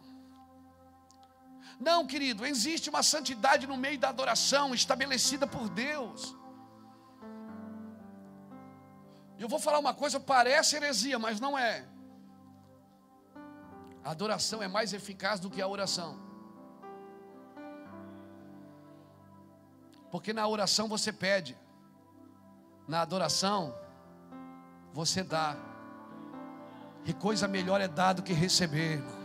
Não, querido, existe uma santidade no meio da adoração estabelecida por Deus. Eu vou falar uma coisa, parece heresia, mas não é. A adoração é mais eficaz do que a oração. Porque na oração você pede, na adoração você dá. E coisa melhor é dar do que receber, irmão.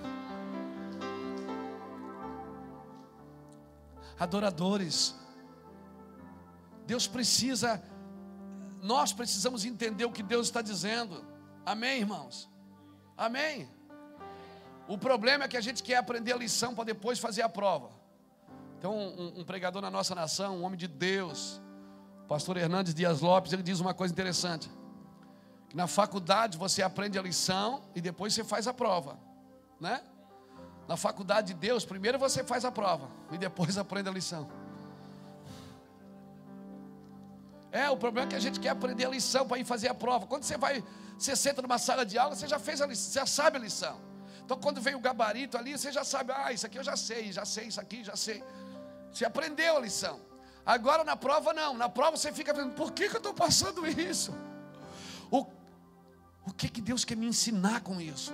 Adoradores. Deus precisa, nós precisamos entender o que Deus está dizendo. Amém, irmãos? Amém? O problema é que a gente quer aprender a lição para depois fazer a prova. Tem um, um, pregador na nossa nação, um homem de Deus, pastor Hernandes Dias Lopes, ele diz uma coisa interessante: que na faculdade você aprende a lição e depois você faz a prova, né? Na faculdade de Deus, primeiro você faz a prova e depois (laughs) aprende a lição. É, o problema é que a gente quer aprender a lição para ir fazer a prova. Quando você vai, você senta numa sala de aula, você já fez a lição, já sabe a lição. Então quando vem o gabarito ali, você já sabe, ah, isso aqui eu já sei, já sei isso aqui, já sei. Você aprendeu a lição. Agora na prova não, na prova você fica pensando, por que, que eu estou passando isso? O, o que, que Deus quer me ensinar com isso?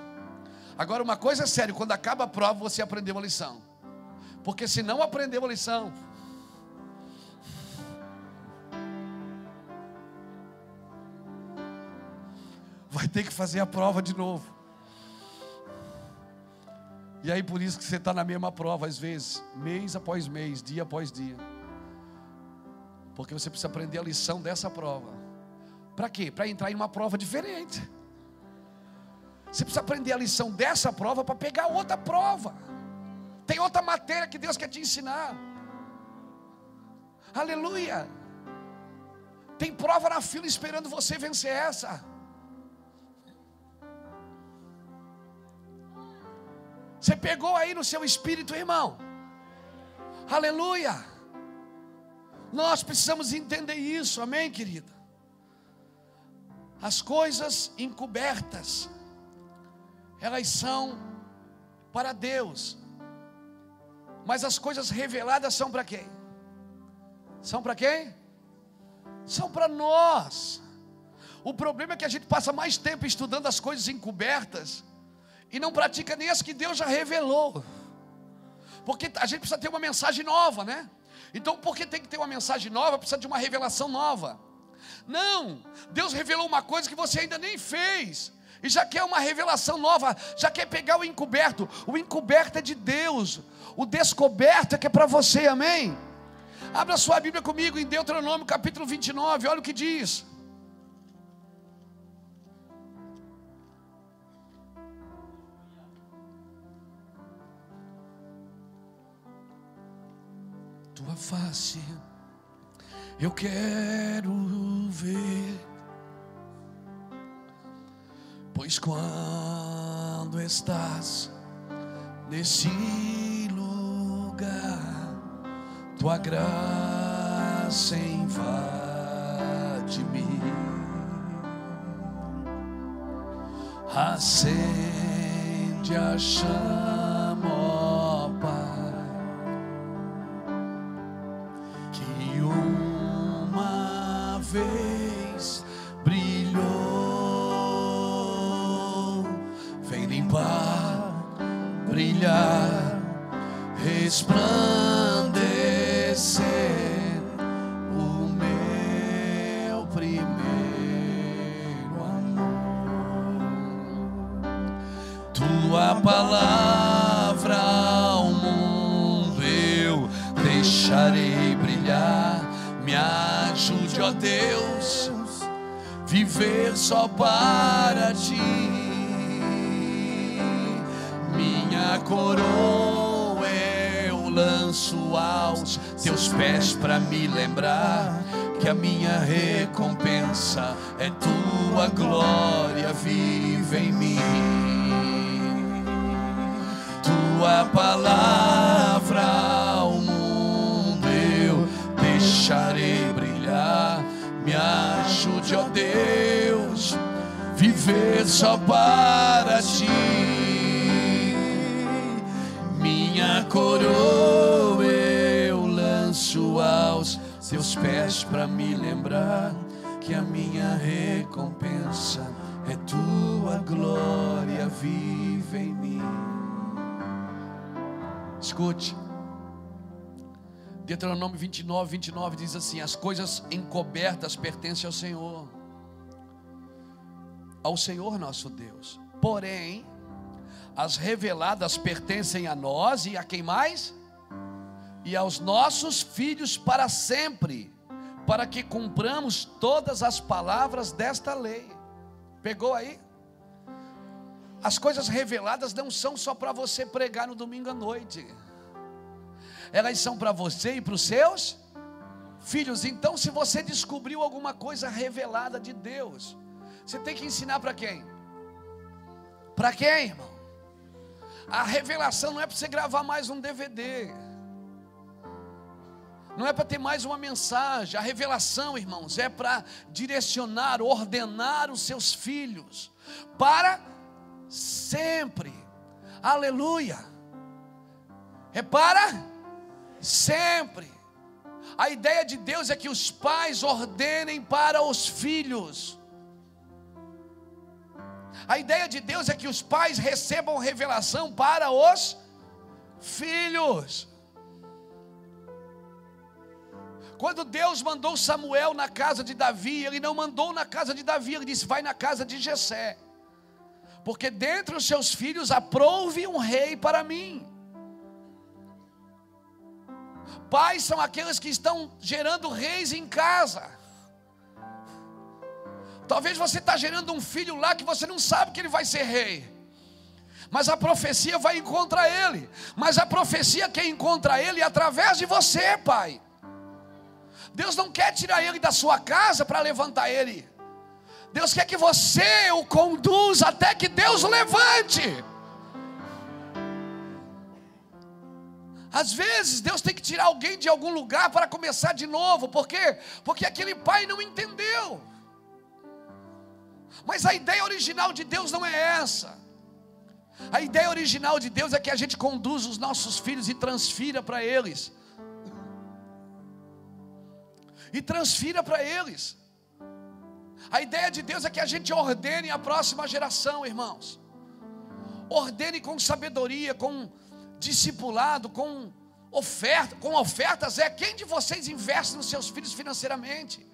Agora, uma coisa é séria: quando acaba a prova, você aprendeu uma lição. Porque se não aprendeu a lição, vai ter que fazer a prova de novo. E aí por isso que você está na mesma prova, às vezes, mês após mês, dia após dia. Porque você precisa aprender a lição dessa prova. Para quê? Para entrar em uma prova diferente. Você precisa aprender a lição dessa prova para pegar outra prova. Tem outra matéria que Deus quer te ensinar. Aleluia. Tem prova na fila esperando você vencer essa. Você pegou aí no seu espírito, irmão. Aleluia. Nós precisamos entender isso, amém, querida? As coisas encobertas, elas são para Deus, mas as coisas reveladas são para quem? São para quem? São para nós. O problema é que a gente passa mais tempo estudando as coisas encobertas e não pratica nem as que Deus já revelou. Porque a gente precisa ter uma mensagem nova, né? Então, porque tem que ter uma mensagem nova, precisa de uma revelação nova. Não, Deus revelou uma coisa que você ainda nem fez. E já quer uma revelação nova, já quer pegar o encoberto. O encoberto é de Deus, o descoberto é que é para você, amém? Abra sua Bíblia comigo em Deuteronômio capítulo 29, olha o que diz. tua face, eu quero ver. Pois quando estás nesse lugar, tua graça invade-me, acende a chama me lembrar que a minha recompensa é tua glória vive me lembrar que a minha recompensa é tua glória vive em mim. Escute. Deuteronômio 29, 29 diz assim: As coisas encobertas pertencem ao Senhor, ao Senhor nosso Deus. Porém, as reveladas pertencem a nós e a quem mais? E aos nossos filhos para sempre, para que cumpramos todas as palavras desta lei. Pegou aí? As coisas reveladas não são só para você pregar no domingo à noite elas são para você e para os seus filhos. Então, se você descobriu alguma coisa revelada de Deus, você tem que ensinar para quem? Para quem, irmão? A revelação não é para você gravar mais um DVD. Não é para ter mais uma mensagem. A revelação, irmãos, é para direcionar, ordenar os seus filhos para sempre. Aleluia. É para Sempre. A ideia de Deus é que os pais ordenem para os filhos. A ideia de Deus é que os pais recebam revelação para os filhos. Quando Deus mandou Samuel na casa de Davi, ele não mandou na casa de Davi, ele disse: "Vai na casa de Jessé". Porque dentre os seus filhos aprove um rei para mim. Pais são aqueles que estão gerando reis em casa. Talvez você está gerando um filho lá que você não sabe que ele vai ser rei. Mas a profecia vai encontrar ele. Mas a profecia quem encontra ele é através de você, pai. Deus não quer tirar ele da sua casa para levantar ele. Deus quer que você o conduza até que Deus o levante. Às vezes Deus tem que tirar alguém de algum lugar para começar de novo, por quê? Porque aquele pai não entendeu. Mas a ideia original de Deus não é essa. A ideia original de Deus é que a gente conduza os nossos filhos e transfira para eles. E transfira para eles. A ideia de Deus é que a gente ordene a próxima geração, irmãos. Ordene com sabedoria, com discipulado, com oferta, com ofertas é quem de vocês investe nos seus filhos financeiramente?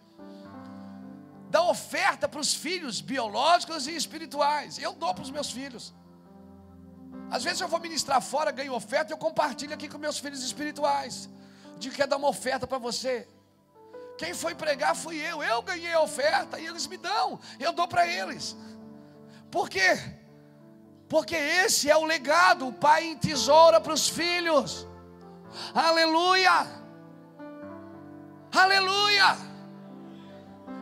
Dá oferta para os filhos biológicos e espirituais. Eu dou para os meus filhos. Às vezes eu vou ministrar fora, ganho oferta eu compartilho aqui com meus filhos espirituais. Digo, quer dar uma oferta para você? Quem foi pregar fui eu. Eu ganhei a oferta e eles me dão. Eu dou para eles. Por quê? Porque esse é o legado, o pai entesoura para os filhos. Aleluia! Aleluia!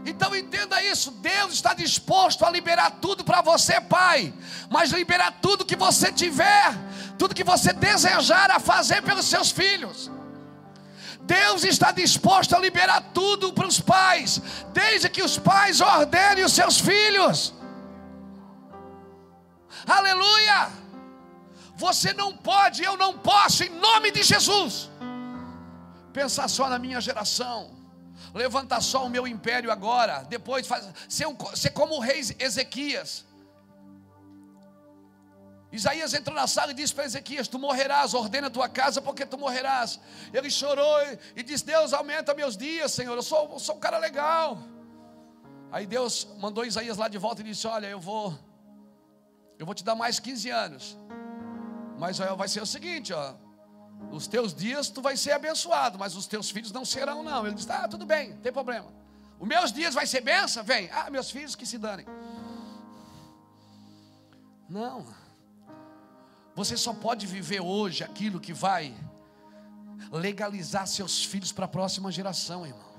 Então entenda isso, Deus está disposto a liberar tudo para você, pai, mas liberar tudo que você tiver, tudo que você desejar a fazer pelos seus filhos. Deus está disposto a liberar tudo para os pais, desde que os pais ordenem os seus filhos. Aleluia! Você não pode, eu não posso, em nome de Jesus, pensar só na minha geração, levantar só o meu império agora, depois faz, ser, um, ser como o rei Ezequias. Isaías entrou na sala e disse para Ezequias: Tu morrerás, ordena a tua casa, porque tu morrerás. Ele chorou e, disse: Deus, aumenta meus dias, Senhor. Eu sou, eu sou um cara legal. Aí Deus mandou Isaías lá de volta e disse: Olha, eu vou eu vou te dar mais 15 anos. Mas vai ser o seguinte, ó. Os teus dias tu vai ser abençoado, mas os teus filhos não serão, não. Ele disse: Ah, tudo bem, não tem problema. Os meus dias vai ser benção? Vem. Ah, meus filhos que se danem. Não. Você só pode viver hoje aquilo que vai legalizar seus filhos para a próxima geração, irmão.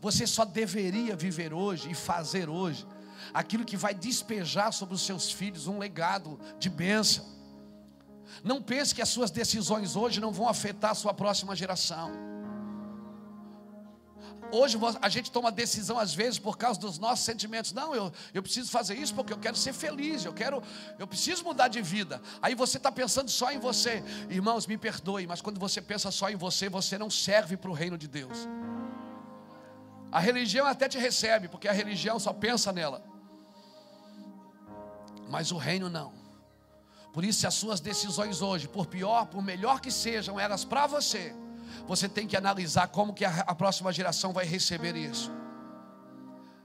Você só deveria viver hoje e fazer hoje aquilo que vai despejar sobre os seus filhos um legado de bênção. Não pense que as suas decisões hoje não vão afetar a sua próxima geração. Hoje a gente toma decisão às vezes por causa dos nossos sentimentos. Não, eu, eu preciso fazer isso porque eu quero ser feliz, eu quero, eu preciso mudar de vida. Aí você está pensando só em você. Irmãos, me perdoe, mas quando você pensa só em você, você não serve para o reino de Deus. A religião até te recebe, porque a religião só pensa nela mas o reino não. Por isso, se as suas decisões hoje, por pior, por melhor que sejam elas para você, você tem que analisar como que a, a próxima geração vai receber isso.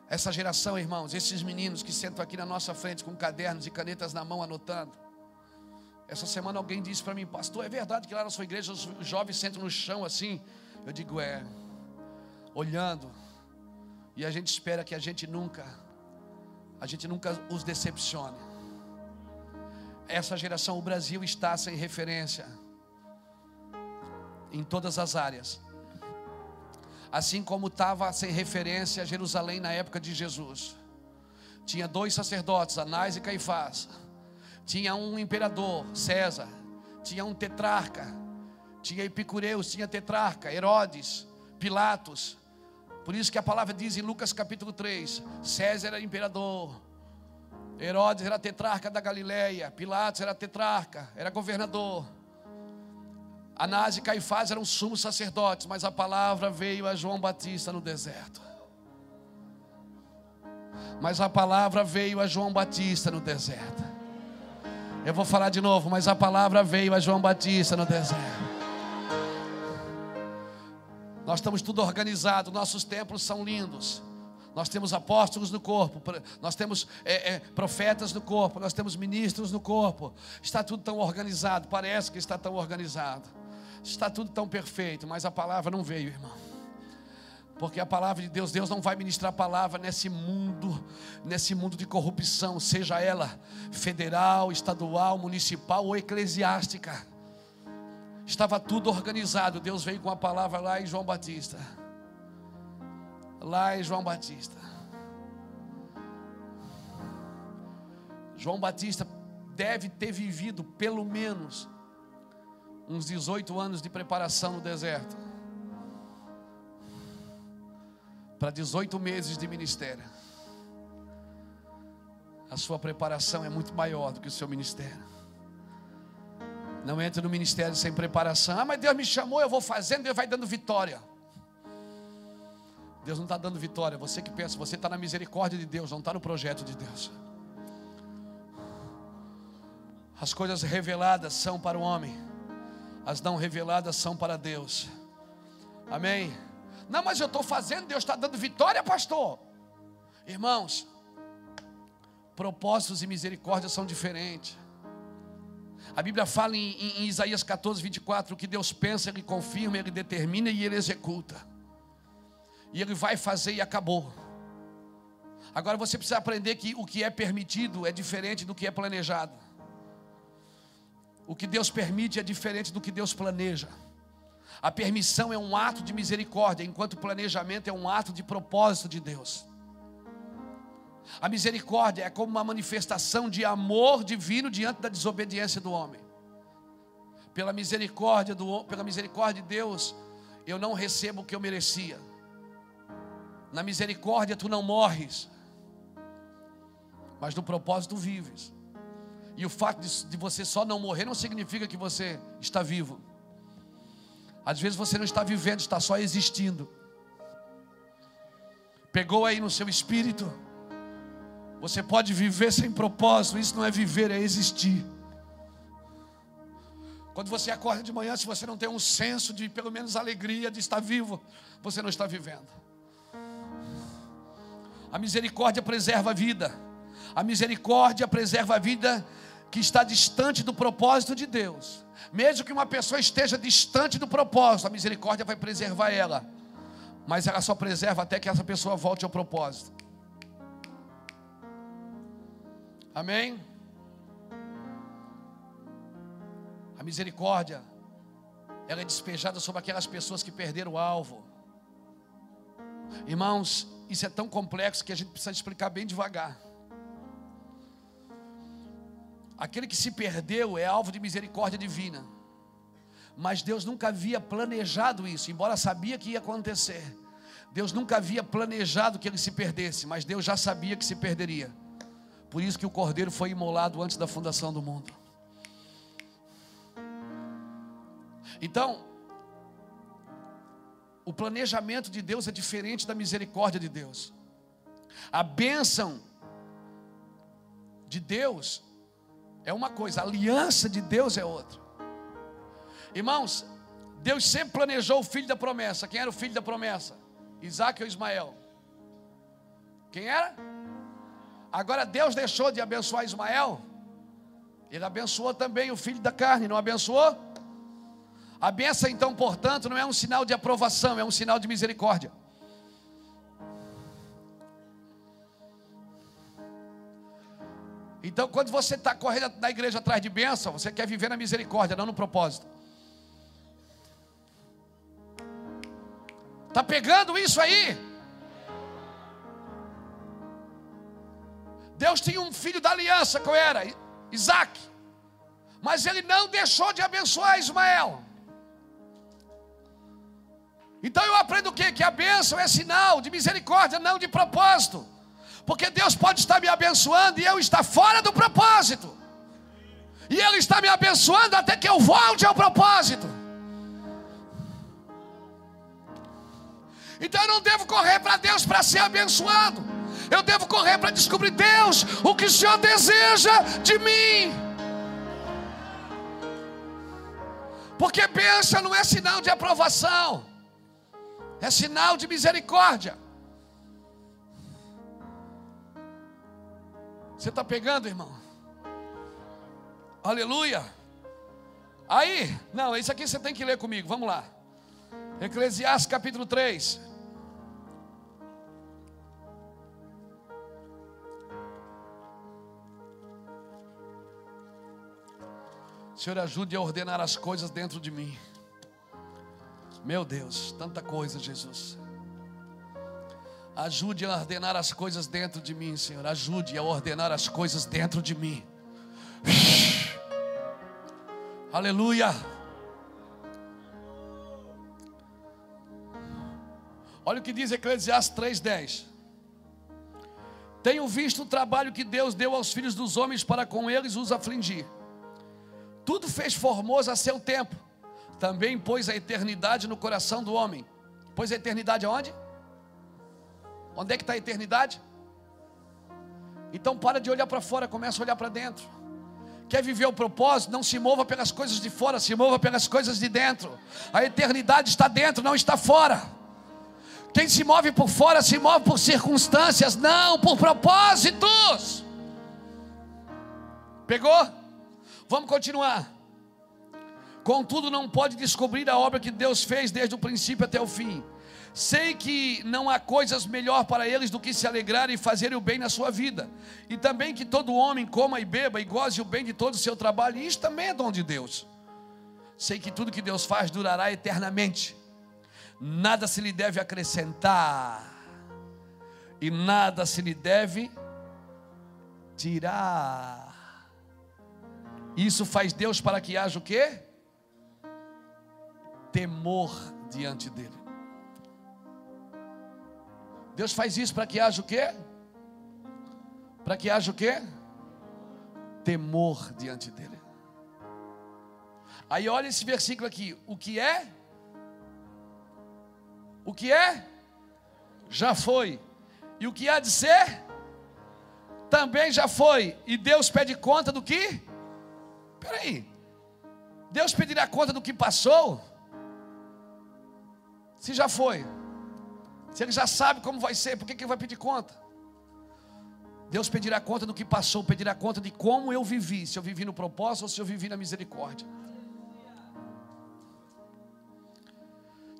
Essa geração, irmãos, esses meninos que sentam aqui na nossa frente com cadernos e canetas na mão anotando. Essa semana alguém disse para mim, pastor, é verdade que lá na sua igreja os jovens sentam no chão assim? Eu digo, é, olhando, e a gente espera que a gente nunca, a gente nunca os decepcione essa geração, o Brasil está sem referência em todas as áreas. Assim como estava sem referência Jerusalém na época de Jesus. Tinha dois sacerdotes, Anás e Caifás. Tinha um imperador, César. Tinha um tetrarca. Tinha Epicureus, tinha tetrarca, Herodes, Pilatos. Por isso que a palavra diz em Lucas capítulo 3: César era imperador, Herodes era tetrarca da Galileia, Pilatos era tetrarca, era governador. Anás e Caifás eram sumos sacerdotes, mas a palavra veio a João Batista no deserto. Mas a palavra veio a João Batista no deserto. Eu vou falar de novo, mas a palavra veio a João Batista no deserto. Nós estamos tudo organizado, nossos templos são lindos. Nós temos apóstolos no corpo, nós temos é, é, profetas no corpo, nós temos ministros no corpo. Está tudo tão organizado, parece que está tão organizado. Está tudo tão perfeito, mas a palavra não veio, irmão. Porque a palavra de Deus, Deus não vai ministrar a palavra nesse mundo, nesse mundo de corrupção, seja ela federal, estadual, municipal ou eclesiástica. Estava tudo organizado. Deus veio com a palavra lá em João Batista. lá em João Batista. João Batista deve ter vivido pelo menos uns 18 anos de preparação no deserto. Para 18 meses de ministério. A sua preparação é muito maior do que o seu ministério. Não entre no ministério sem preparação. Ah, mas Deus me chamou, eu vou fazendo, Deus vai dando vitória. Deus não está dando vitória. Você que pensa, você está na misericórdia de Deus, não está no projeto de Deus. As coisas reveladas são para o homem, as não reveladas são para Deus. Amém? Não, mas eu estou fazendo, Deus está dando vitória, pastor. Irmãos, propósitos e misericórdia são diferentes. A Bíblia fala em, em, Isaías 14, 24: que Deus pensa, Ele confirma, Ele determina e Ele executa. E Ele vai fazer e acabou. Agora você precisa aprender que o que é permitido é diferente do que é planejado. O que Deus permite é diferente do que Deus planeja. A permissão é um ato de misericórdia, enquanto o planejamento é um ato de propósito de Deus. A misericórdia é como uma manifestação de amor divino diante da desobediência do homem. Pela misericórdia, do, pela misericórdia de Deus, eu não recebo o que eu merecia. Na misericórdia tu não morres, mas no propósito vives. E o fato de, de você só não morrer não significa que você está vivo. Às vezes você não está vivendo, está só existindo. Pegou aí no seu espírito. Você pode viver sem propósito, isso não é viver, é existir. Quando você acorda de manhã, se você não tem um senso de pelo menos alegria de estar vivo, você não está vivendo. A misericórdia preserva a vida. A misericórdia preserva a vida que está distante do propósito de Deus. Mesmo que uma pessoa esteja distante do propósito, a misericórdia vai preservar ela. Mas ela só preserva até que essa pessoa volte ao propósito. Amém? A misericórdia, ela é despejada sobre aquelas pessoas que perderam o alvo. Irmãos, isso é tão complexo que a gente precisa explicar bem devagar. Aquele que se perdeu é alvo de misericórdia divina. Mas Deus nunca havia planejado isso, embora sabia que ia acontecer. Deus nunca havia planejado que ele se perdesse, mas Deus já sabia que se perderia. Por isso que o cordeiro foi imolado antes da fundação do mundo. Então, o planejamento de Deus é diferente da misericórdia de Deus. A bênção de Deus é uma coisa, a aliança de Deus é outra. Irmãos, Deus sempre planejou o filho da promessa. Quem era o filho da promessa? Isaac ou Ismael? Quem era? Agora Deus deixou de abençoar Ismael. Ele abençoou também o filho da carne, não abençoou? A benção, então, portanto, não é um sinal de aprovação, é um sinal de misericórdia. Então, quando você está correndo na igreja atrás de bênção, você quer viver na misericórdia, não no propósito. Está pegando isso aí? Deus tinha um filho da aliança, qual era? Isaac. Mas ele não deixou de abençoar Ismael. Então eu aprendo o quê? Que a bênção é sinal de misericórdia, não de propósito. Porque Deus pode estar me abençoando e eu estar fora do propósito. E Ele está me abençoando até que eu volte ao propósito. Então eu não devo correr para Deus para ser abençoado. Eu devo correr para descobrir Deus, o que o Senhor deseja de mim. Porque bênção não é sinal de aprovação, é sinal de misericórdia. Você está pegando, irmão? Aleluia. Aí, não, isso aqui você tem que ler comigo, vamos lá. Eclesiastes capítulo 3. Senhor, ajude a ordenar as coisas dentro de mim. Meu Deus, tanta coisa, Jesus. Ajude a ordenar as coisas dentro de mim, Senhor. Ajude a ordenar as coisas dentro de mim. Aleluia. Olha o que diz Eclesiastes 3:10. Tenho visto o trabalho que Deus deu aos filhos dos homens para com eles os afligir. Tudo fez formoso a seu tempo. Também pôs a eternidade no coração do homem. Pôs a eternidade aonde? Onde é que está a eternidade? Então para de olhar para fora, começa a olhar para dentro. Quer viver o propósito? Não se mova pelas coisas de fora, se mova pelas coisas de dentro. A eternidade está dentro, não está fora. Quem se move por fora se move por circunstâncias, não por propósitos. Pegou? Vamos continuar. Contudo, não pode descobrir a obra que Deus fez desde o princípio até o fim. Sei que não há coisas melhor para eles do que se alegrar e fazer o bem na sua vida. E também que todo homem coma e beba e goze o bem de todo o seu trabalho. E isso também é dom de Deus. Sei que tudo que Deus faz durará eternamente. Nada se lhe deve acrescentar. E nada se lhe deve tirar. Isso faz Deus para que haja o quê? Temor diante dele. Deus faz isso para que haja o quê? Para que haja o quê? Temor diante dele. Aí olha esse versículo aqui. O que é? O que é? Já foi. E o que há de ser? Também já foi. E Deus pede conta do que? Espera aí. Deus pedirá conta do que passou? Se já foi. Se ele já sabe como vai ser, por que, que ele vai pedir conta? Deus pedirá conta do que passou, pedirá conta de como eu vivi, se eu vivi no propósito ou se eu vivi na misericórdia.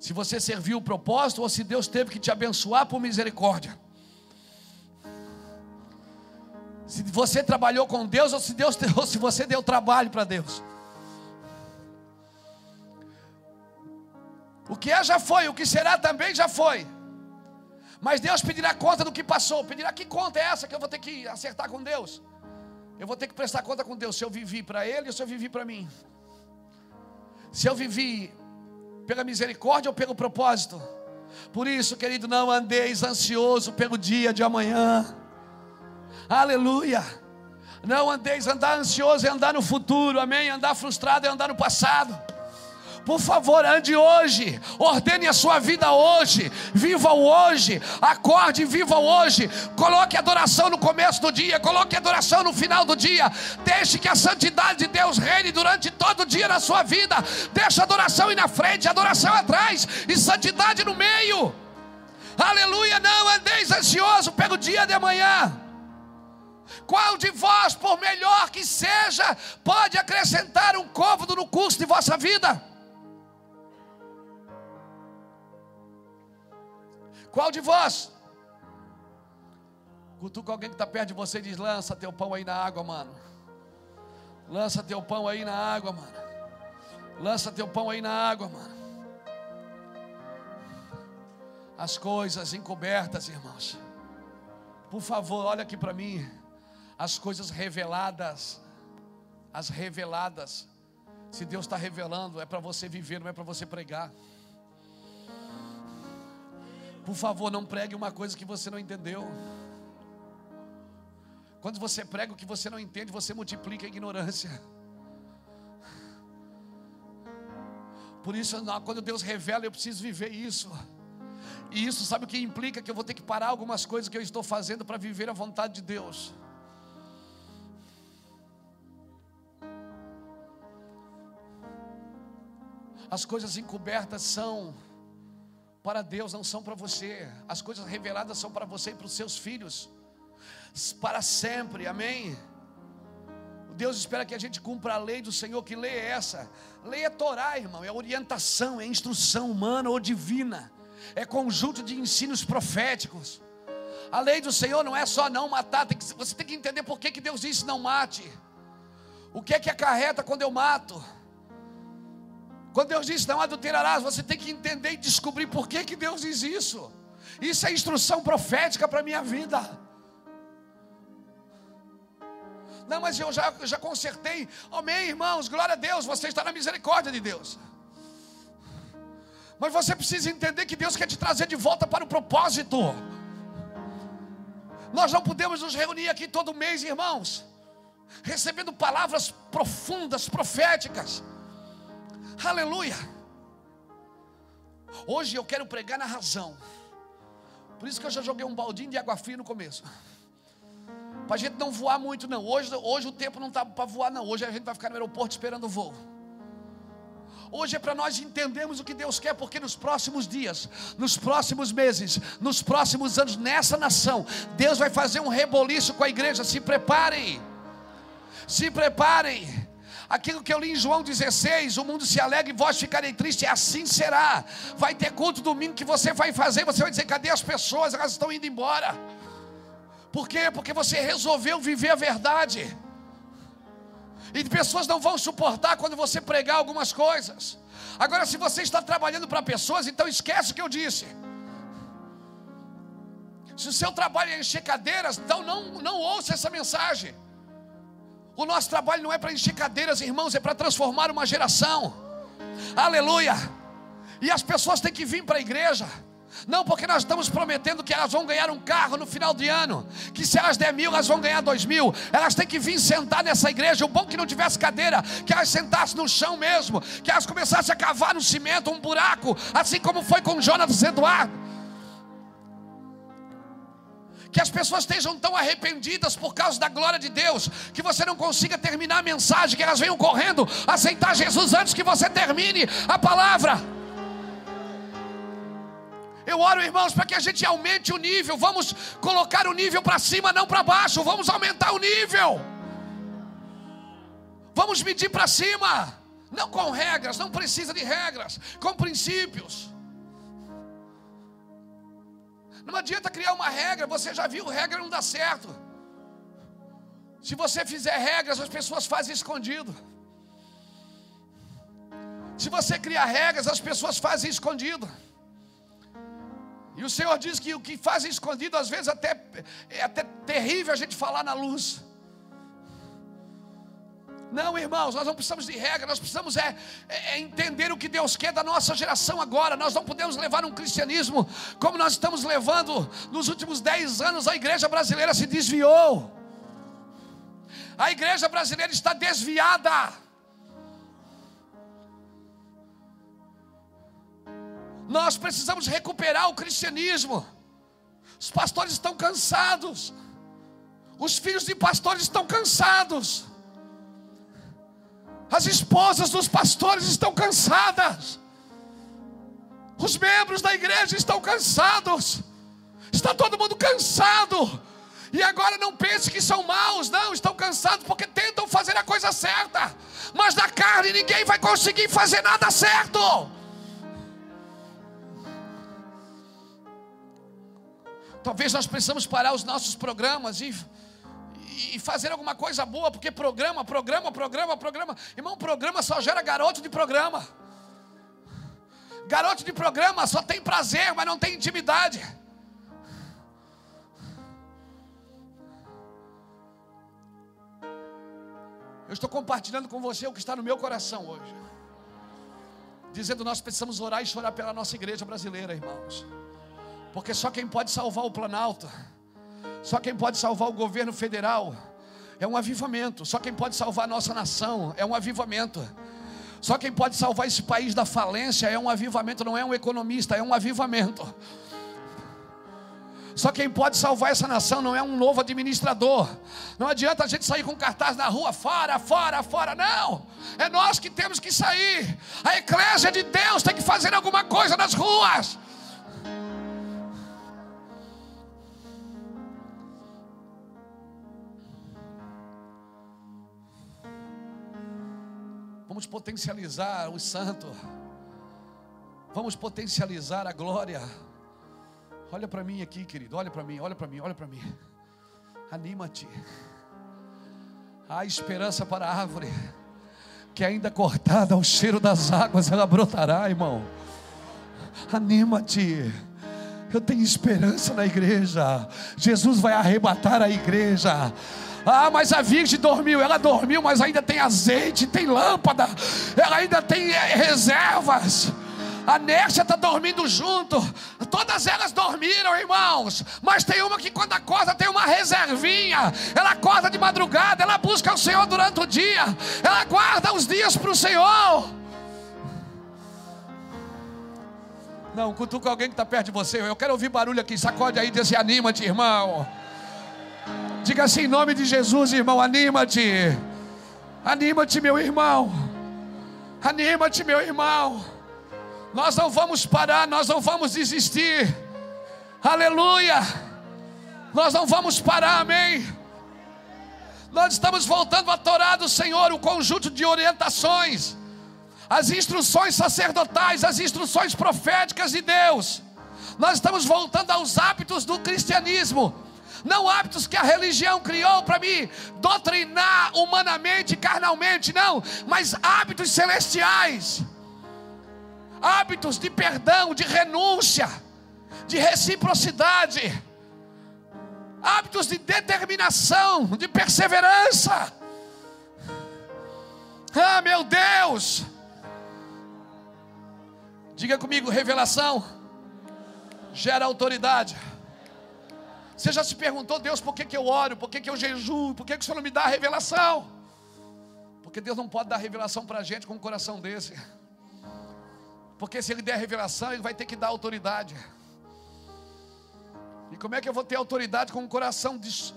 Se você serviu o propósito ou se Deus teve que te abençoar por misericórdia. Se você trabalhou com Deus ou se, Deus, (laughs) ou se você deu trabalho para Deus. O que é já foi, o que será também já foi. Mas Deus pedirá conta do que passou. Pedirá que conta é essa que eu vou ter que acertar com Deus. Eu vou ter que prestar conta com Deus se eu vivi para Ele ou se eu vivi para mim. Se eu vivi pela misericórdia ou pelo propósito. Por isso, querido, não andeis ansioso pelo dia de amanhã. Aleluia. Não andeis andar ansioso é andar no futuro, amém? Andar frustrado é andar no passado. Por favor, ande hoje, ordene a sua vida hoje, viva o hoje, acorde e viva o hoje. Coloque adoração no começo do dia, coloque adoração no final do dia. Deixe que a santidade de Deus reine durante todo o dia na sua vida. Deixe a adoração ir na frente, adoração atrás e santidade no meio. Aleluia, não andeis ansioso pelo dia de amanhã. Qual de vós, por melhor que seja, pode acrescentar um côvado no curso de vossa vida? Qual de vós? Cutuca alguém que está perto de você e diz: lança teu pão aí na água, mano. Lança teu pão aí na água, mano. Lança teu pão aí na água, mano. As coisas encobertas, irmãos. Por favor, olha aqui para mim. As coisas reveladas. As reveladas. Se Deus está revelando, é para você viver, não é para você pregar. Por favor, não pregue uma coisa que você não entendeu. Quando você prega o que você não entende, você multiplica a ignorância. Por isso, quando Deus revela, eu preciso viver isso. E isso, sabe o que implica? Que eu vou ter que parar algumas coisas que eu estou fazendo para viver a vontade de Deus. As coisas encobertas são para Deus, não são para você. As coisas reveladas são para você e para os seus filhos, para sempre, amém? Deus espera que a gente cumpra a lei do Senhor, que lei é essa? Lei é Torá, irmão, é orientação, é instrução humana ou divina, é conjunto de ensinos proféticos. A lei do Senhor não é só não matar, tem que, você tem que entender por que, que Deus disse não mate. O que é que acarreta quando eu mato? Quando Deus diz não adulterarás, você tem que entender e descobrir por que, que Deus diz isso. Isso é instrução profética para a minha vida. Não, mas eu já, já consertei. Amém, irmãos. Glória a Deus. Você está na misericórdia de Deus. Mas você precisa entender que Deus quer te trazer de volta para o propósito. Nós não podemos nos reunir aqui todo mês, irmãos, recebendo palavras profundas, proféticas. Aleluia. Hoje eu quero pregar na razão. Por isso que eu já joguei um baldinho de água fria no começo. Para a gente não voar muito, não. Hoje, hoje o tempo não está para voar, não. Hoje a gente vai ficar no aeroporto esperando o voo. Hoje é para nós entendermos o que Deus quer, porque nos próximos dias, nos próximos meses, nos próximos anos, nessa nação, Deus vai fazer um reboliço com a igreja. Se preparem, se preparem. Aquilo que eu li em João 16: o mundo se alegra e vós ficarem tristes, e assim será. Vai ter culto domingo que você vai fazer, você vai dizer: cadê as pessoas? Elas estão indo embora. Por quê? Porque você resolveu viver a verdade. E pessoas não vão suportar quando você pregar algumas coisas. Agora, se você está trabalhando para pessoas, então esquece o que eu disse. Se o seu trabalho é encher cadeiras, então não, não ouça essa mensagem. O nosso trabalho não é para encher cadeiras, irmãos, é para transformar uma geração. Aleluia! E as pessoas têm que vir para a igreja. Não, porque nós estamos prometendo que elas vão ganhar um carro no final de ano. Que se elas der mil, elas vão ganhar dois mil. Elas têm que vir sentar nessa igreja. O bom que não tivesse cadeira, que elas sentassem no chão mesmo. Que elas começassem a cavar no cimento um buraco, assim como foi com Jonas Eduardo. Que as pessoas estejam tão arrependidas por causa da glória de Deus, que você não consiga terminar a mensagem, que elas venham correndo aceitar Jesus antes que você termine a palavra. Eu oro, irmãos, para que a gente aumente o nível. Vamos colocar o nível para cima, não para baixo. Vamos aumentar o nível. Vamos medir para cima. Não com regras, não precisa de regras, com princípios. Não adianta criar uma regra, você já viu, regra não dá certo. Se você fizer regras, as pessoas fazem escondido. Se você criar regras, as pessoas fazem escondido. E o Senhor diz que o que fazem escondido, às vezes até, é até terrível a gente falar na luz. Não, irmãos, nós não precisamos de regra, nós precisamos é, é, é, entender o que Deus quer da nossa geração agora. Nós não podemos levar um cristianismo como nós estamos levando nos últimos dez anos. A igreja brasileira se desviou, a igreja brasileira está desviada. Nós precisamos recuperar o cristianismo. Os pastores estão cansados. Os filhos de pastores estão cansados. As esposas dos pastores estão cansadas. Os membros da igreja estão cansados. Está todo mundo cansado. E agora não pense que são maus, não, estão cansados porque tentam fazer a coisa certa. Mas na carne ninguém vai conseguir fazer nada certo. Talvez nós precisamos parar os nossos programas e, e fazer alguma coisa boa, porque programa, programa, programa, programa. Irmão, programa só gera garoto de programa. Garoto de programa só tem prazer, mas não tem intimidade. Eu estou compartilhando com você o que está no meu coração hoje. Dizendo, nós precisamos orar e chorar pela nossa igreja brasileira, irmãos. Porque só quem pode salvar o Planalto, só quem pode salvar o governo federal, é um avivamento. Só quem pode salvar a nossa nação é um avivamento. Só quem pode salvar esse país da falência é um avivamento, não é um economista, é um avivamento. Só quem pode salvar essa nação não é um novo administrador. Não adianta a gente sair com cartaz na rua, fora, fora, fora. Não, é nós que temos que sair. A eclésia de Deus tem que fazer alguma coisa nas ruas. Vamos potencializar o santo. Vamos potencializar a glória. Olha para mim aqui, querido. Olha para mim, olha para mim, olha para mim. Anima-te. Há esperança para a árvore, que ainda cortada ao cheiro das águas ela brotará, irmão. Anima-te. Eu tenho esperança na igreja. Jesus vai arrebatar a igreja. Ah, mas a virgem dormiu. Ela dormiu, mas ainda tem azeite, tem lâmpada, ela ainda tem eh, reservas. A Nércia está dormindo junto. Todas elas dormiram, irmãos. Mas tem uma que, quando acorda, tem uma reservinha. Ela acorda de madrugada. Ela busca o Senhor durante o dia. Ela guarda os dias para o Senhor. Não, cutuca alguém que está perto de você. Eu quero ouvir barulho aqui. Sacode aí, diz assim: anima-te, irmão. Diga assim, em nome de Jesus, irmão, anima-te. Anima-te, meu irmão. Anima-te, meu irmão. Nós não vamos parar, nós não vamos desistir. Aleluia. Nós não vamos parar, amém. Nós estamos voltando a Torá do Senhor, o conjunto de orientações, as instruções sacerdotais, as instruções proféticas de Deus. Nós estamos voltando aos hábitos do cristianismo não hábitos que a religião criou para me doutrinar humanamente, carnalmente, não, mas hábitos celestiais, hábitos de perdão, de renúncia, de reciprocidade, hábitos de determinação, de perseverança. Ah, meu Deus! Diga comigo, revelação gera autoridade. Você já se perguntou, Deus, por que, que eu oro? Por que, que eu jejuo? Por que, que o Senhor não me dá a revelação? Porque Deus não pode dar revelação para a gente com um coração desse. Porque se Ele der revelação, Ele vai ter que dar autoridade. E como é que eu vou ter autoridade com um coração des,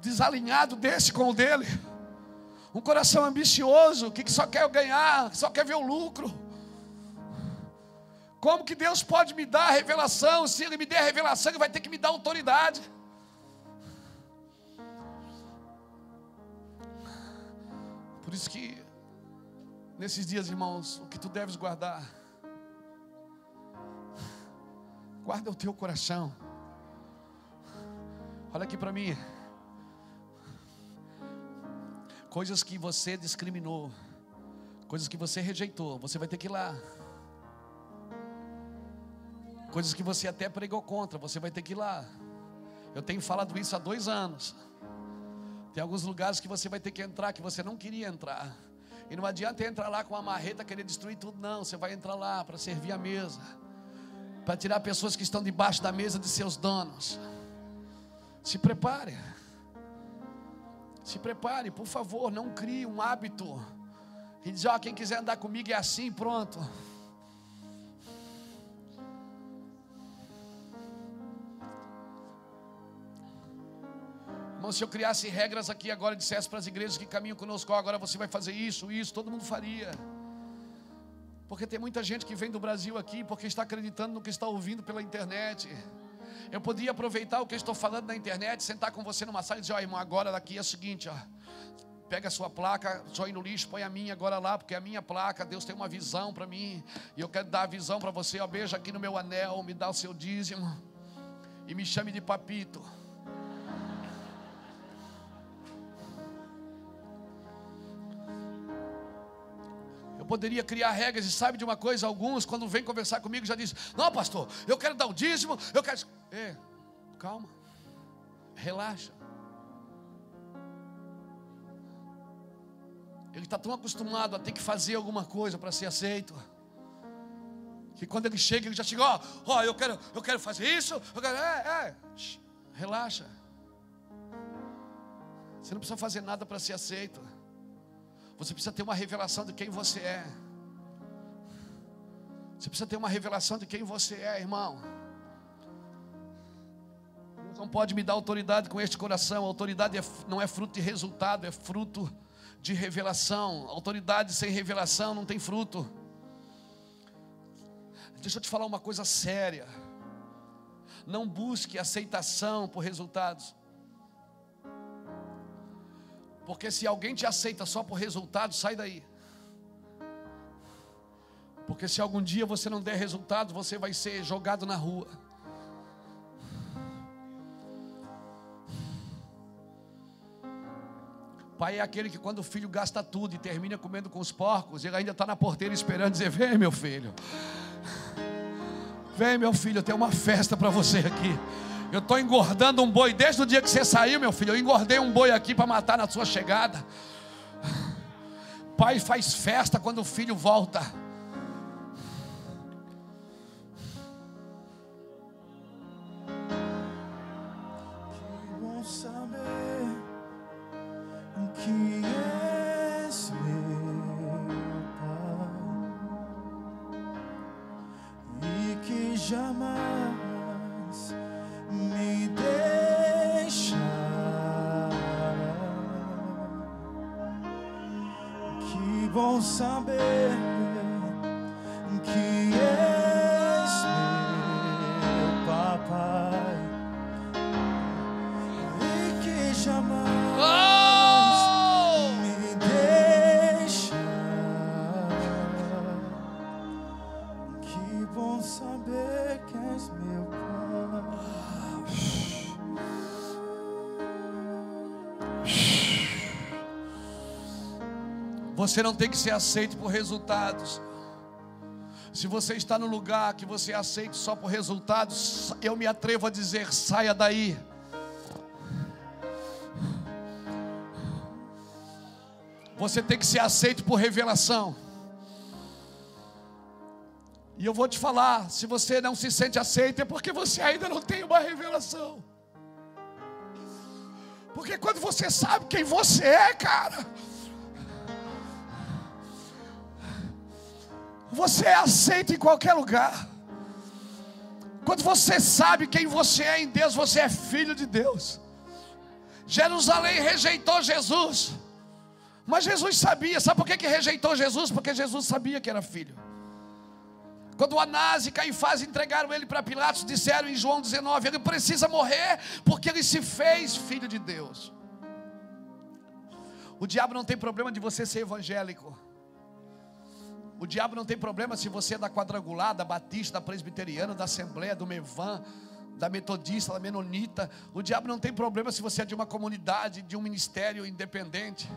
desalinhado desse com o dele? Um coração ambicioso, que só quer ganhar, só quer ver o lucro. Como que Deus pode me dar a revelação? Se Ele me der a revelação, Ele vai ter que me dar autoridade. Por isso que, nesses dias, irmãos, o que tu deves guardar, guarda o teu coração. Olha aqui para mim. Coisas que você discriminou, coisas que você rejeitou, você vai ter que ir lá. Coisas que você até pregou contra, você vai ter que ir lá. Eu tenho falado isso há dois anos. Tem alguns lugares que você vai ter que entrar que você não queria entrar. E não adianta entrar lá com uma marreta querer destruir tudo, não. Você vai entrar lá para servir a mesa, para tirar pessoas que estão debaixo da mesa de seus donos. Se prepare. Se prepare, por favor, não crie um hábito. E diz, ó, quem quiser andar comigo é assim, pronto. Irmão, se eu criasse regras aqui agora, dissesse para as igrejas que caminham conosco, agora você vai fazer isso, isso, todo mundo faria. Porque tem muita gente que vem do Brasil aqui porque está acreditando no que está ouvindo pela internet. Eu podia aproveitar o que eu estou falando na internet, sentar com você numa sala e dizer: Ó, oh, irmão, agora daqui é o seguinte, ó. Pega a sua placa, joga no lixo, põe a minha agora lá, porque é a minha placa, Deus tem uma visão para mim, e eu quero dar a visão para você, ó, beija aqui no meu anel, me dá o seu dízimo, e me chame de papito. Poderia criar regras, e sabe de uma coisa? Alguns, quando vêm conversar comigo, já dizem: Não, pastor, eu quero dar o dízimo, eu quero. É, calma, relaxa. Ele está tão acostumado a ter que fazer alguma coisa para ser aceito. Que quando ele chega, ele já chega, ó, oh, oh, eu quero, eu quero fazer isso, eu quero, é, é, relaxa. Você não precisa fazer nada para ser aceito. Você precisa ter uma revelação de quem você é. Você precisa ter uma revelação de quem você é, irmão. Deus não pode me dar autoridade com este coração. Autoridade é, não é fruto de resultado, é fruto de revelação. Autoridade sem revelação não tem fruto. Deixa eu te falar uma coisa séria. Não busque aceitação por resultados. Porque se alguém te aceita só por resultado, sai daí. Porque se algum dia você não der resultado, você vai ser jogado na rua. Pai é aquele que quando o filho gasta tudo e termina comendo com os porcos, ele ainda está na porteira esperando dizer: Vem, meu filho. Vem, meu filho, tenho uma festa para você aqui. Eu estou engordando um boi desde o dia que você saiu, meu filho. Eu engordei um boi aqui para matar na sua chegada. Pai faz festa quando o filho volta. Que bom saber que és meu Pai e que jamais Bom saber Você não tem que ser aceito por resultados. Se você está no lugar que você é aceito só por resultados, eu me atrevo a dizer: saia daí. Você tem que ser aceito por revelação. E eu vou te falar: se você não se sente aceito, é porque você ainda não tem uma revelação. Porque quando você sabe quem você é, cara. Você é aceito em qualquer lugar. Quando você sabe quem você é em Deus, você é filho de Deus. Jerusalém rejeitou Jesus. Mas Jesus sabia, sabe por que, que rejeitou Jesus? Porque Jesus sabia que era filho. Quando Anás e Caifás entregaram ele para Pilatos, disseram em João 19: ele precisa morrer porque ele se fez filho de Deus. O diabo não tem problema de você ser evangélico. O diabo não tem problema se você é da quadrangular, da batista, da presbiteriana, da assembleia, do mevan, da metodista, da menonita. O diabo não tem problema se você é de uma comunidade, de um ministério independente.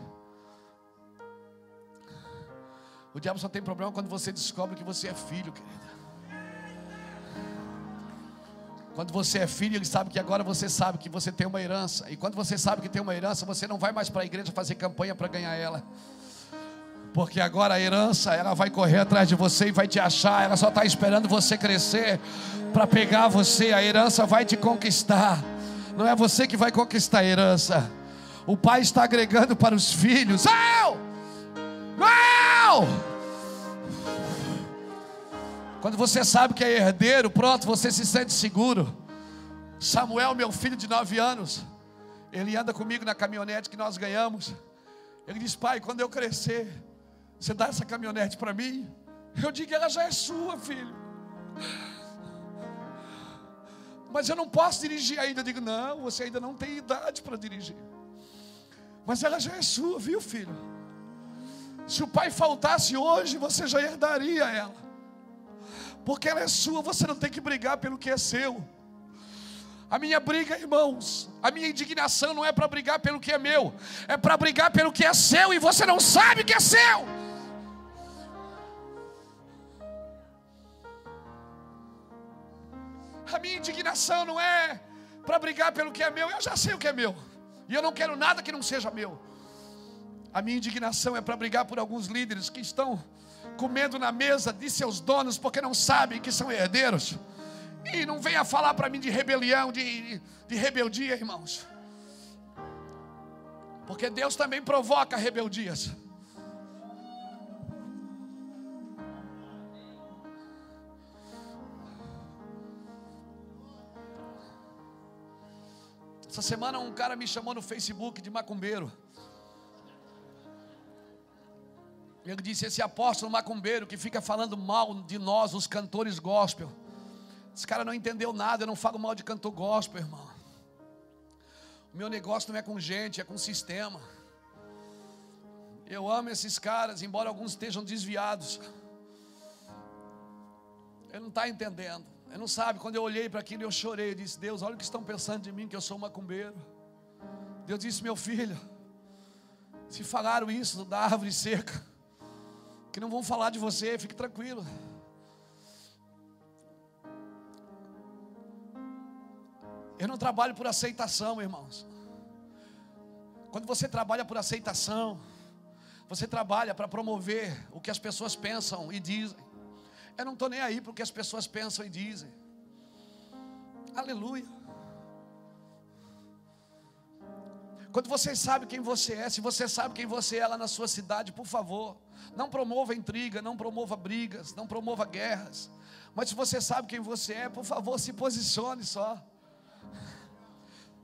O diabo só tem problema quando você descobre que você é filho, querida. Quando você é filho, ele sabe que agora você sabe que você tem uma herança. E quando você sabe que tem uma herança, você não vai mais para a igreja fazer campanha para ganhar ela. Porque agora a herança, ela vai correr atrás de você e vai te achar. Ela só está esperando você crescer para pegar você. A herança vai te conquistar. Não é você que vai conquistar a herança. O pai está agregando para os filhos. Não! Não! Quando você sabe que é herdeiro, pronto, você se sente seguro. Samuel, meu filho de nove anos, ele anda comigo na caminhonete que nós ganhamos. Ele diz: Pai, quando eu crescer, você dá essa caminhonete para mim? Eu digo: Ela já é sua, filho. Mas eu não posso dirigir ainda. Eu digo: Não, você ainda não tem idade para dirigir. Mas ela já é sua, viu, filho? Se o pai faltasse hoje, você já herdaria ela. Porque ela é sua, você não tem que brigar pelo que é seu. A minha briga, irmãos, a minha indignação não é para brigar pelo que é meu, é para brigar pelo que é seu e você não sabe que é seu. A minha indignação não é para brigar pelo que é meu, eu já sei o que é meu, e eu não quero nada que não seja meu. A minha indignação é para brigar por alguns líderes que estão comendo na mesa de seus donos porque não sabem que são herdeiros. E não venha falar para mim de rebelião, de, de rebeldia, irmãos. Porque Deus também provoca rebeldias. Essa semana um cara me chamou no Facebook de macumbeiro. Ele disse: Esse apóstolo macumbeiro que fica falando mal de nós, os cantores gospel. Esse cara não entendeu nada, eu não falo mal de cantor gospel, irmão. O meu negócio não é com gente, é com sistema. Eu amo esses caras, embora alguns estejam desviados. Ele não está entendendo. Ele não sabe. Quando eu olhei para aquilo, eu chorei. Eu disse: Deus, olha o que estão pensando de mim, que eu sou macumbeiro. Deus disse: Meu filho, se falaram isso da árvore seca, que não vão falar de você, fique tranquilo. Eu não trabalho por aceitação, irmãos. Quando você trabalha por aceitação, você trabalha para promover o que as pessoas pensam e dizem. Eu não estou nem aí para o que as pessoas pensam e dizem. Aleluia. Quando você sabe quem você é, se você sabe quem você é lá na sua cidade, por favor, não promova intriga, não promova brigas, não promova guerras. Mas se você sabe quem você é, por favor, se posicione só.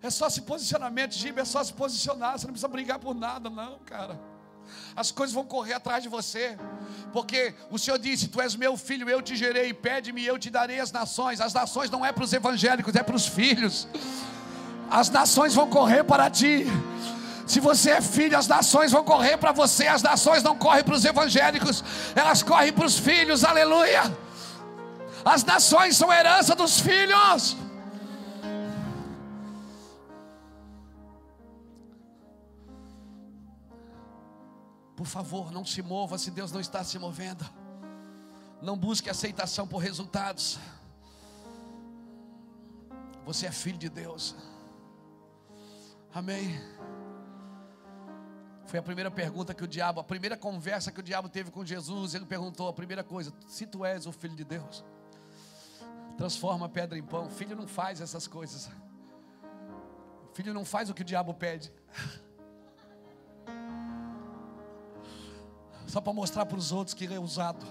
É só se posicionamento, Gibe, é só se posicionar. Você não precisa brigar por nada, não, cara. As coisas vão correr atrás de você, porque o Senhor disse: Tu és meu filho, eu te gerei, pede-me eu te darei as nações. As nações não é para os evangélicos, é para os filhos. As nações vão correr para ti. Se você é filho, as nações vão correr para você. As nações não correm para os evangélicos, elas correm para os filhos. Aleluia. As nações são herança dos filhos. Por favor, não se mova se Deus não está se movendo. Não busque aceitação por resultados. Você é filho de Deus. Amém. Foi a primeira pergunta que o diabo, a primeira conversa que o diabo teve com Jesus. Ele perguntou a primeira coisa: Se tu és o filho de Deus, transforma a pedra em pão. O filho não faz essas coisas. O filho não faz o que o diabo pede. (laughs) Só para mostrar para os outros que ele é usado.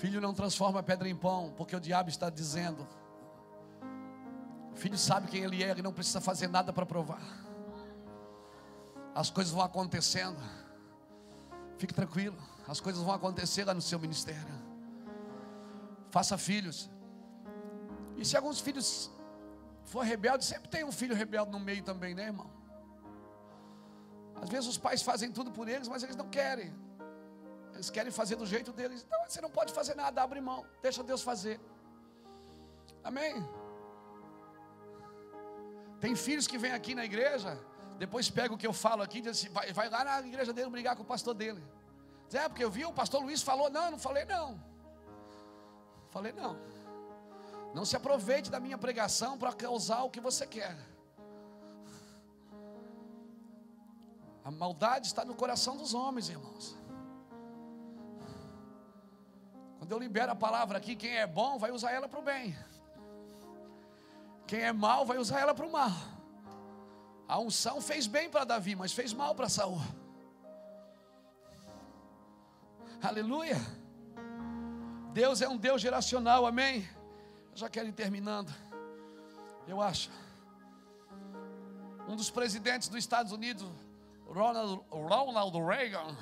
Filho não transforma pedra em pão, porque o diabo está dizendo. Filho sabe quem ele é, ele não precisa fazer nada para provar. As coisas vão acontecendo. Fique tranquilo, as coisas vão acontecer lá no seu ministério. Faça filhos. E se alguns filhos for rebelde, sempre tem um filho rebelde no meio também, né, irmão? Às vezes os pais fazem tudo por eles, mas eles não querem. Eles querem fazer do jeito deles. Então você não pode fazer nada, abre mão, deixa Deus fazer. Amém? Tem filhos que vêm aqui na igreja, depois pega o que eu falo aqui, diz assim, vai, vai lá na igreja dele brigar com o pastor dele. Diz, é, porque eu vi o pastor Luiz falou, não, não falei não. Falei não. Não se aproveite da minha pregação para causar o que você quer. A maldade está no coração dos homens, irmãos. Quando eu libero a palavra aqui, quem é bom vai usar ela para o bem. Quem é mal vai usar ela para o mal. A unção fez bem para Davi, mas fez mal para Saul. Aleluia. Deus é um Deus geracional, amém. Eu já quero ir terminando. Eu acho. Um dos presidentes dos Estados Unidos Ronald, Ronald Reagan.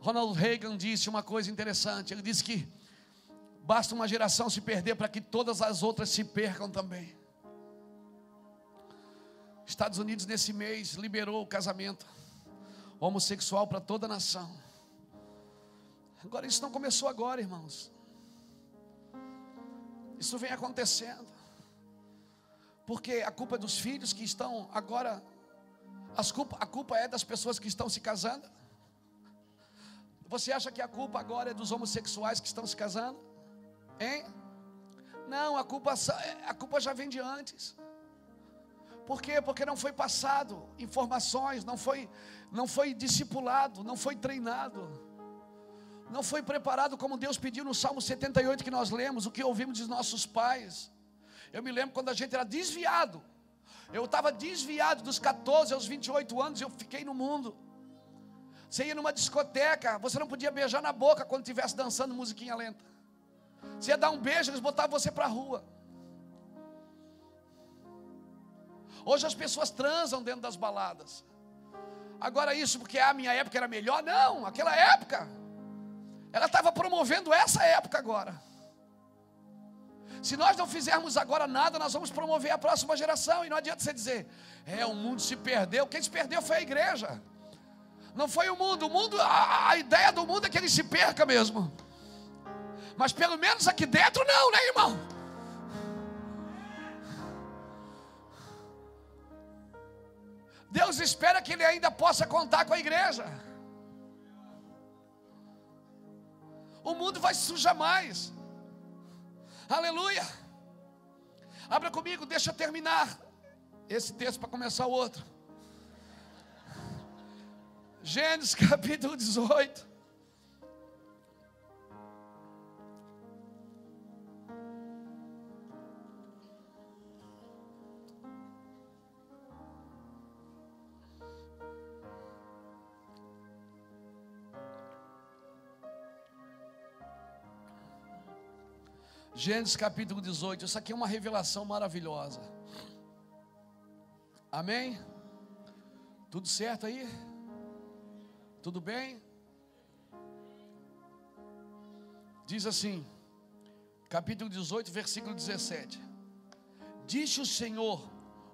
Ronald Reagan disse uma coisa interessante. Ele disse que basta uma geração se perder para que todas as outras se percam também. Estados Unidos nesse mês liberou o casamento homossexual para toda a nação. Agora isso não começou agora, irmãos. Isso vem acontecendo. Porque a culpa é dos filhos que estão agora Culpa, a culpa é das pessoas que estão se casando? Você acha que a culpa agora é dos homossexuais que estão se casando? Hein? Não, a culpa, a culpa já vem de antes. Por quê? Porque não foi passado informações, não foi, não foi discipulado, não foi treinado, não foi preparado como Deus pediu no Salmo 78 que nós lemos, o que ouvimos de nossos pais. Eu me lembro quando a gente era desviado, eu estava desviado dos 14 aos 28 anos, eu fiquei no mundo. Você ia numa discoteca, você não podia beijar na boca quando estivesse dançando musiquinha lenta. Você ia dar um beijo, eles botavam você para a rua. Hoje as pessoas transam dentro das baladas. Agora isso porque a minha época era melhor? Não, aquela época. Ela estava promovendo essa época agora. Se nós não fizermos agora nada, nós vamos promover a próxima geração. E não adianta você dizer, é, o mundo se perdeu. Quem se perdeu foi a igreja. Não foi o mundo. O mundo, a, a ideia do mundo é que ele se perca mesmo. Mas pelo menos aqui dentro não, né, irmão? Deus espera que ele ainda possa contar com a igreja. O mundo vai se sujar mais. Aleluia. Abra comigo, deixa eu terminar esse texto para começar o outro. Gênesis (laughs) capítulo 18. Gênesis capítulo 18. Isso aqui é uma revelação maravilhosa. Amém? Tudo certo aí? Tudo bem? Diz assim, capítulo 18, versículo 17: Disse o Senhor: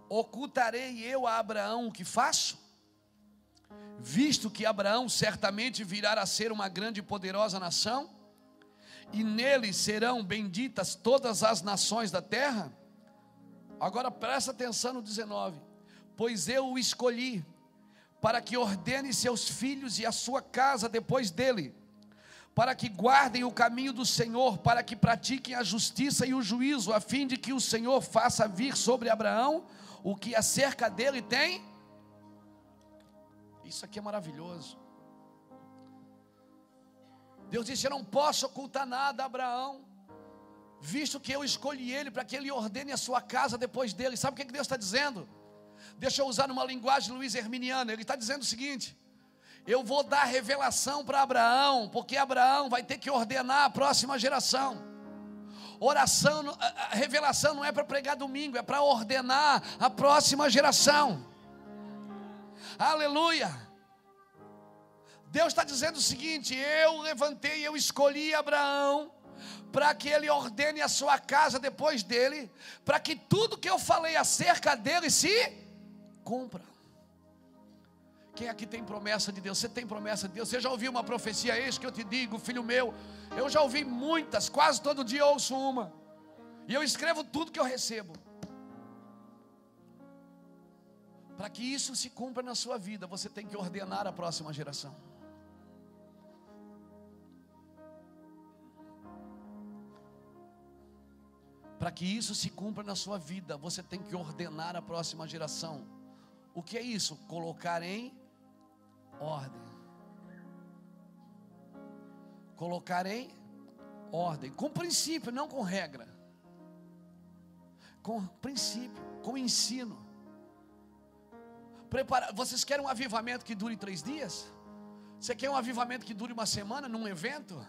Ocultarei eu a Abraão o que faço? Visto que Abraão certamente virá a ser uma grande e poderosa nação, e nele serão benditas todas as nações da terra. Agora presta atenção no 19: Pois eu o escolhi para que ordene seus filhos e a sua casa depois dele, para que guardem o caminho do Senhor, para que pratiquem a justiça e o juízo, a fim de que o Senhor faça vir sobre Abraão o que acerca dele tem. Isso aqui é maravilhoso. Deus disse: Eu não posso ocultar nada a Abraão, visto que eu escolhi ele para que ele ordene a sua casa depois dele. Sabe o que Deus está dizendo? Deixa eu usar numa linguagem Luiz Herminiana. Ele está dizendo o seguinte: eu vou dar revelação para Abraão, porque Abraão vai ter que ordenar a próxima geração. Oração, revelação não é para pregar domingo, é para ordenar a próxima geração. Aleluia. Deus está dizendo o seguinte: eu levantei, eu escolhi Abraão para que ele ordene a sua casa depois dele, para que tudo que eu falei acerca dele se cumpra. Quem aqui tem promessa de Deus? Você tem promessa de Deus? Você já ouviu uma profecia? Eis que eu te digo, filho meu. Eu já ouvi muitas, quase todo dia ouço uma. E eu escrevo tudo que eu recebo. Para que isso se cumpra na sua vida, você tem que ordenar a próxima geração. Para que isso se cumpra na sua vida, você tem que ordenar a próxima geração. O que é isso? Colocar em ordem. Colocar em ordem, com princípio, não com regra. Com princípio, com ensino. Prepara, vocês querem um avivamento que dure três dias? Você quer um avivamento que dure uma semana num evento?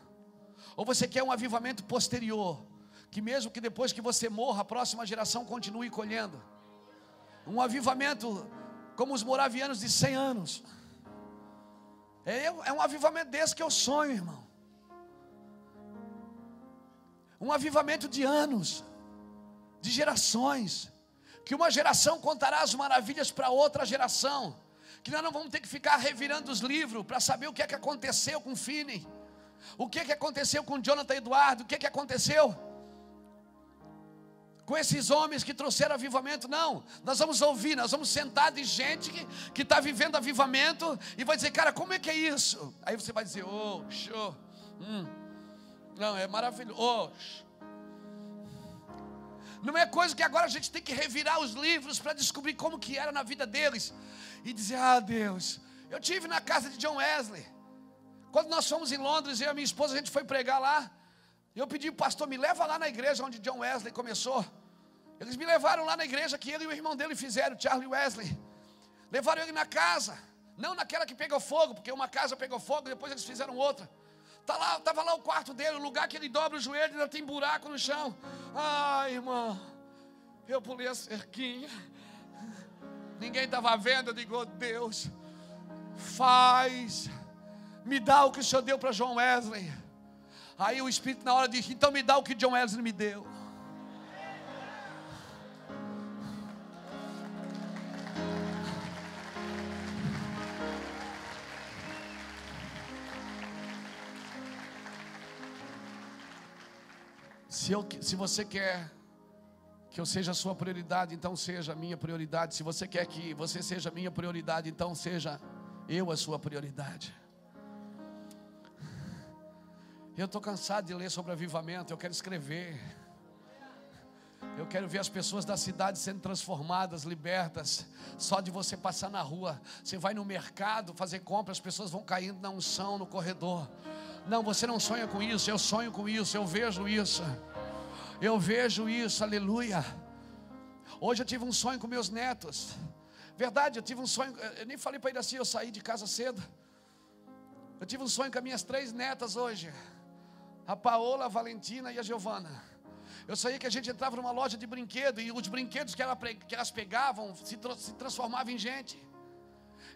Ou você quer um avivamento posterior? Que mesmo que depois que você morra, a próxima geração continue colhendo. Um avivamento como os moravianos de 100 anos. É, é um avivamento desse que eu sonho, irmão. Um avivamento de anos, de gerações, que uma geração contará as maravilhas para outra geração, que nós não vamos ter que ficar revirando os livros para saber o que é que aconteceu com Finney, o que é que aconteceu com Jonathan Eduardo, o que é que aconteceu com esses homens que trouxeram avivamento, não. Nós vamos ouvir, nós vamos sentar de gente que está vivendo avivamento e vai dizer, cara, como é que é isso? Aí você vai dizer, oh, show. Hum. Não, é maravilhoso. Oh, não é coisa que agora a gente tem que revirar os livros para descobrir como que era na vida deles e dizer, ah, Deus, eu tive na casa de John Wesley. Quando nós fomos em Londres, eu e a minha esposa, a gente foi pregar lá. Eu pedi, pastor, me leva lá na igreja onde John Wesley começou. Eles me levaram lá na igreja que ele e o irmão dele fizeram, Charlie Wesley. Levaram ele na casa, não naquela que pegou fogo, porque uma casa pegou fogo, depois eles fizeram outra. Tá lá, estava lá o quarto dele, o lugar que ele dobra o joelho, ainda tem buraco no chão. Ai, irmão, eu pulei a cerquinha. Ninguém estava vendo, eu digo, oh, Deus, faz, me dá o que o Senhor deu para João Wesley. Aí o Espírito na hora disse: Então me dá o que John Wesley me deu. Se, eu, se você quer que eu seja a sua prioridade, então seja a minha prioridade. Se você quer que você seja a minha prioridade, então seja eu a sua prioridade. Eu estou cansado de ler sobre avivamento, eu quero escrever. Eu quero ver as pessoas da cidade sendo transformadas, libertas. Só de você passar na rua, você vai no mercado fazer compra, as pessoas vão caindo na unção no corredor. Não, você não sonha com isso, eu sonho com isso, eu vejo isso. Eu vejo isso, aleluia. Hoje eu tive um sonho com meus netos. Verdade, eu tive um sonho, eu nem falei para ele assim, eu saí de casa cedo. Eu tive um sonho com as minhas três netas hoje. A Paola, a Valentina e a Giovana. Eu sabia que a gente entrava numa loja de brinquedo e os brinquedos que, ela, que elas pegavam se, se transformavam em gente.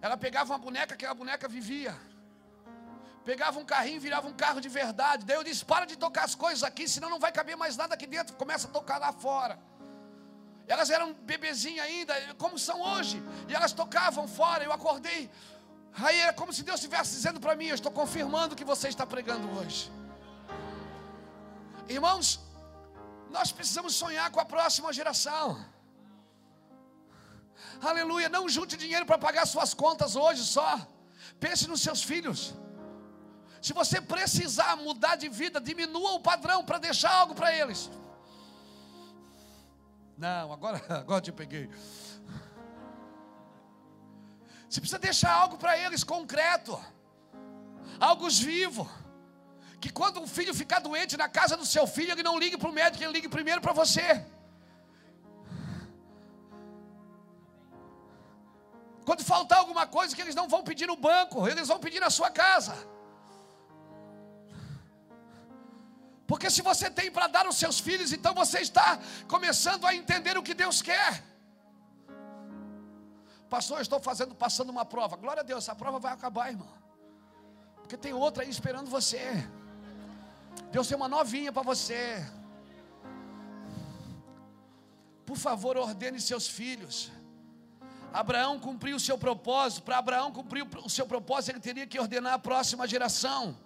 Ela pegava uma boneca, aquela boneca vivia. Pegava um carrinho, virava um carro de verdade. Daí eu disse: para de tocar as coisas aqui, senão não vai caber mais nada aqui dentro. Começa a tocar lá fora. Elas eram bebezinhas ainda, como são hoje. E elas tocavam fora. Eu acordei. Aí era como se Deus estivesse dizendo para mim: Eu estou confirmando o que você está pregando hoje. Irmãos, nós precisamos sonhar com a próxima geração. Aleluia. Não junte dinheiro para pagar suas contas hoje só. Pense nos seus filhos. Se você precisar mudar de vida, diminua o padrão para deixar algo para eles. Não, agora, (laughs) agora te peguei. Você precisa deixar algo para eles concreto, algo vivo. Que quando um filho ficar doente na casa do seu filho, ele não ligue para o médico, ele ligue primeiro para você. Quando faltar alguma coisa que eles não vão pedir no banco, eles vão pedir na sua casa. Porque se você tem para dar aos seus filhos, então você está começando a entender o que Deus quer. Pastor, eu estou fazendo, passando uma prova. Glória a Deus, essa prova vai acabar, irmão. Porque tem outra aí esperando você. Deus tem uma novinha para você. Por favor, ordene seus filhos. Abraão cumpriu o seu propósito. Para Abraão cumprir o seu propósito, ele teria que ordenar a próxima geração.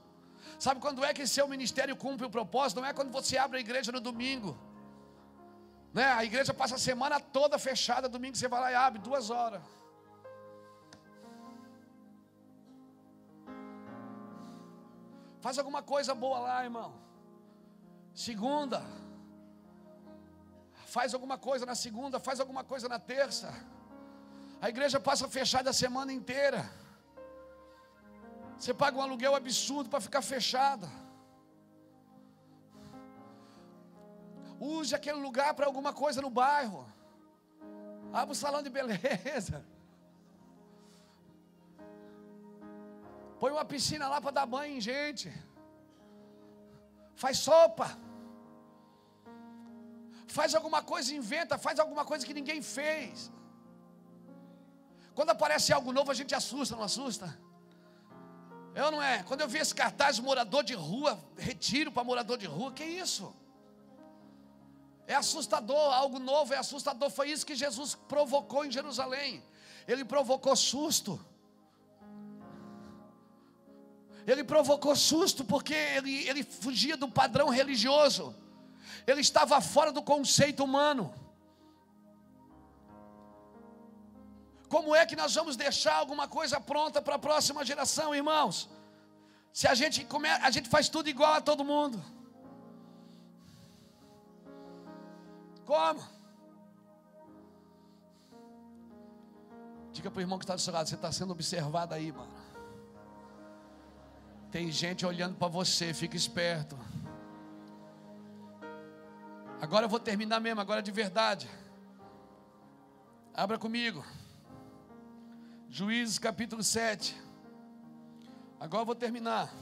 Sabe quando é que seu ministério cumpre o propósito? Não é quando você abre a igreja no domingo. Né? A igreja passa a semana toda fechada, domingo você vai lá e abre duas horas. Faz alguma coisa boa lá, irmão. Segunda. Faz alguma coisa na segunda, faz alguma coisa na terça. A igreja passa fechada a semana inteira. Você paga um aluguel absurdo para ficar fechada. Use aquele lugar para alguma coisa no bairro. Abra um salão de beleza. Põe uma piscina lá para dar banho em gente. Faz sopa. Faz alguma coisa, inventa, faz alguma coisa que ninguém fez. Quando aparece algo novo, a gente assusta, não assusta? Eu não é. Quando eu vi esse cartaz morador de rua, retiro para morador de rua, que isso? É assustador, algo novo é assustador. Foi isso que Jesus provocou em Jerusalém. Ele provocou susto. Ele provocou susto porque ele, ele fugia do padrão religioso. Ele estava fora do conceito humano. Como é que nós vamos deixar alguma coisa pronta para a próxima geração, irmãos? Se a gente come, a gente faz tudo igual a todo mundo. Como? Diga para o irmão que está do seu lado, você está sendo observado aí, mano. Tem gente olhando para você, fica esperto. Agora eu vou terminar mesmo, agora de verdade. Abra comigo. Juízes capítulo 7. Agora eu vou terminar.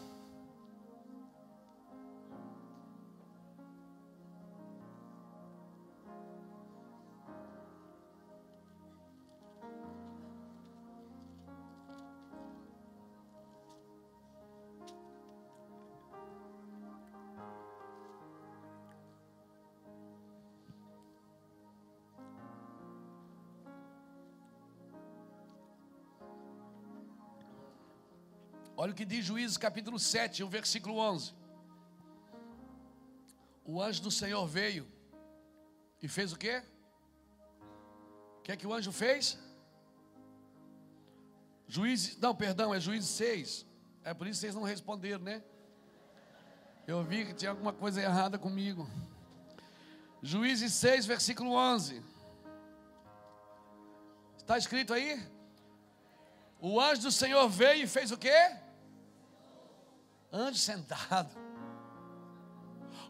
Que diz Juízes capítulo 7, o versículo 11. O anjo do Senhor veio e fez o quê? O que é que o anjo fez? Juízes, não, perdão, é Juízes 6. É por isso que vocês não responderam, né? Eu vi que tinha alguma coisa errada comigo. Juízes 6, versículo 11. Está escrito aí? O anjo do Senhor veio e fez o quê? Anjo sentado.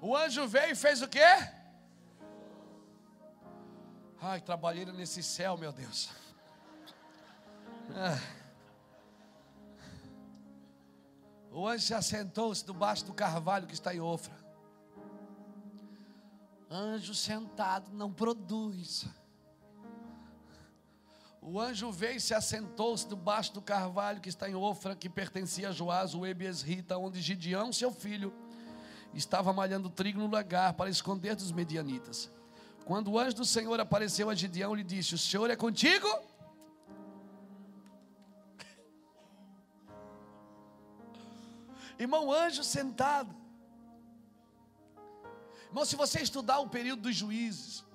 O anjo veio e fez o quê? Ai, trabalheira nesse céu, meu Deus. Ah. O anjo se assentou-se debaixo do carvalho que está em Ofra. Anjo sentado não produz. O anjo veio e se assentou-se debaixo do carvalho que está em Ofra, que pertencia a Joás, o Ebiesrita, onde Gideão, seu filho, estava malhando trigo no lagar para esconder dos medianitas. Quando o anjo do Senhor apareceu a Gideão, lhe disse: O Senhor é contigo? (laughs) Irmão, anjo sentado. Irmão, se você estudar o período dos juízes,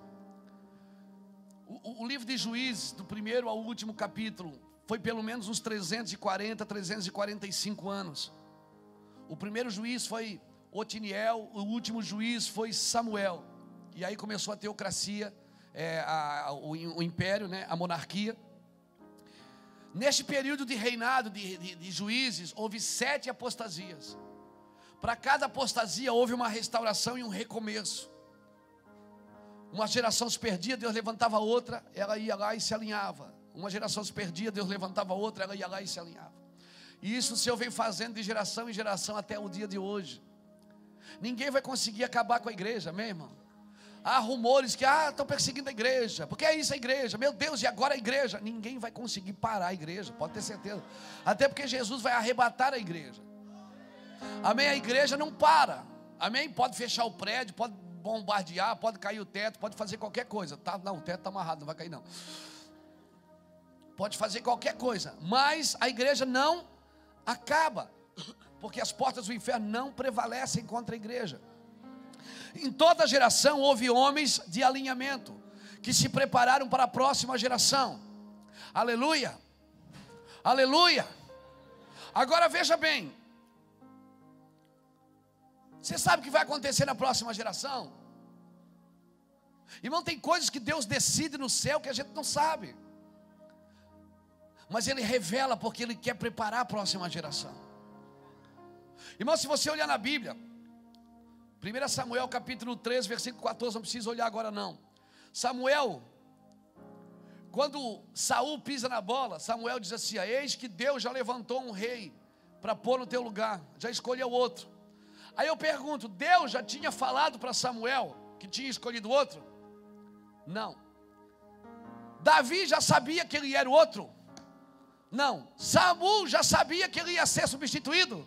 o, livro de juízes, do primeiro ao último capítulo, foi pelo menos uns 340, 345 anos. O primeiro juiz foi Otiniel, o último juiz foi Samuel. E aí começou a teocracia, é, a, a, o, o, império, né, a monarquia. Neste período de reinado de, de, de juízes, houve sete apostasias. Para cada apostasia houve uma restauração e um recomeço. Uma geração se perdia, Deus levantava outra, ela ia lá e se alinhava. Uma geração se perdia, Deus levantava outra, ela ia lá e se alinhava. E isso o Senhor vem fazendo de geração em geração até o dia de hoje. Ninguém vai conseguir acabar com a igreja, amém, irmão? Há rumores que ah, estão perseguindo a igreja. Porque é isso a igreja? Meu Deus, e agora a igreja? Ninguém vai conseguir parar a igreja, pode ter certeza. Até porque Jesus vai arrebatar a igreja. Amém? A igreja não para. Amém? Pode fechar o prédio, pode bombardear, pode cair o teto, pode fazer qualquer coisa. Tá, não, o teto está amarrado, não vai cair não. Pode fazer qualquer coisa, mas a igreja não acaba, porque as portas do inferno não prevalecem contra a igreja. Em toda geração houve homens de alinhamento que se prepararam para a próxima geração. Aleluia. Aleluia. Agora veja bem. Você sabe o que vai acontecer na próxima geração? Irmão, tem coisas que Deus decide no céu que a gente não sabe. Mas Ele revela porque Ele quer preparar a próxima geração. Irmão, se você olhar na Bíblia, 1 Samuel capítulo 3, versículo 14, não precisa olhar agora não. Samuel, quando Saul pisa na bola, Samuel diz assim: Eis que Deus já levantou um rei para pôr no teu lugar, já escolheu outro. Aí eu pergunto: Deus já tinha falado para Samuel que tinha escolhido outro? Não. Davi já sabia que ele era o outro? Não. Samuel já sabia que ele ia ser substituído?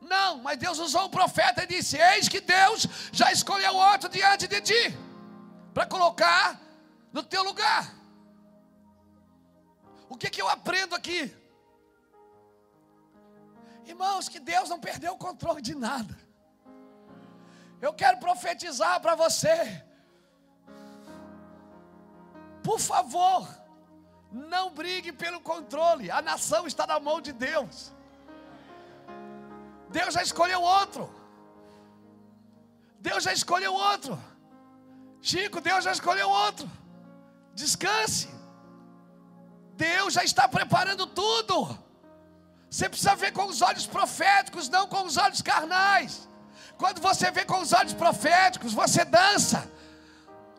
Não, mas Deus usou o profeta e disse: Eis que Deus já escolheu outro diante de ti, para colocar no teu lugar. O que, que eu aprendo aqui? Irmãos, que Deus não perdeu o controle de nada. Eu quero profetizar para você. Por favor, não brigue pelo controle. A nação está na mão de Deus. Deus já escolheu outro. Deus já escolheu outro. Chico, Deus já escolheu outro. Descanse. Deus já está preparando tudo. Você precisa ver com os olhos proféticos, não com os olhos carnais. Quando você vê com os olhos proféticos, você dança,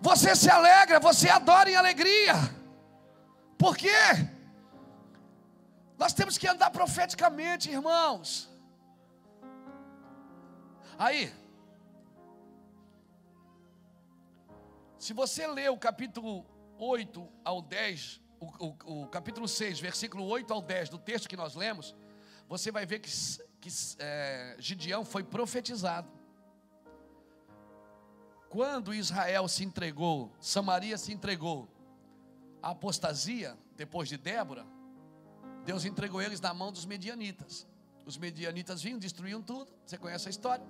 você se alegra, você adora em alegria. Por quê? Nós temos que andar profeticamente, irmãos. Aí, se você ler o capítulo 8 ao 10, o, o, o, capítulo 6, versículo 8 ao 10 do texto que nós lemos, você vai ver que, que é, Gideão foi profetizado. Quando Israel se entregou, Samaria se entregou à apostasia, depois de Débora, Deus entregou eles na mão dos medianitas. Os medianitas vinham, destruíam tudo. Você conhece a história?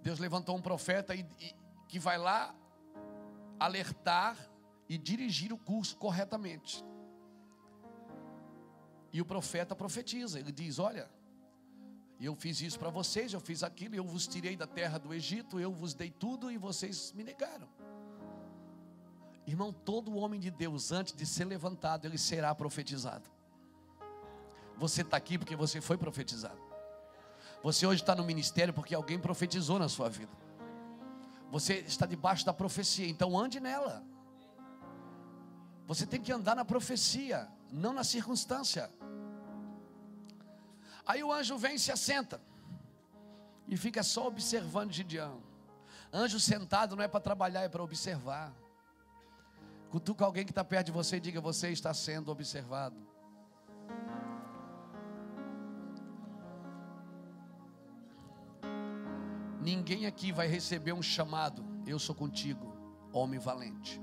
Deus levantou um profeta e, e, que vai lá alertar e dirigir o curso corretamente. E o profeta profetiza, ele diz: Olha, eu fiz isso para vocês, eu fiz aquilo, eu vos tirei da terra do Egito, eu vos dei tudo e vocês me negaram. Irmão, todo homem de Deus, antes de ser levantado, ele será profetizado. Você está aqui porque você foi profetizado. Você hoje está no ministério porque alguém profetizou na sua vida. Você está debaixo da profecia, então ande nela. Você tem que andar na profecia, não na circunstância. Aí o anjo vem e se assenta. E fica só observando Gideão. Anjo sentado não é para trabalhar, é para observar. Cutuca alguém que está perto de você e diga: Você está sendo observado. Ninguém aqui vai receber um chamado. Eu sou contigo, homem valente.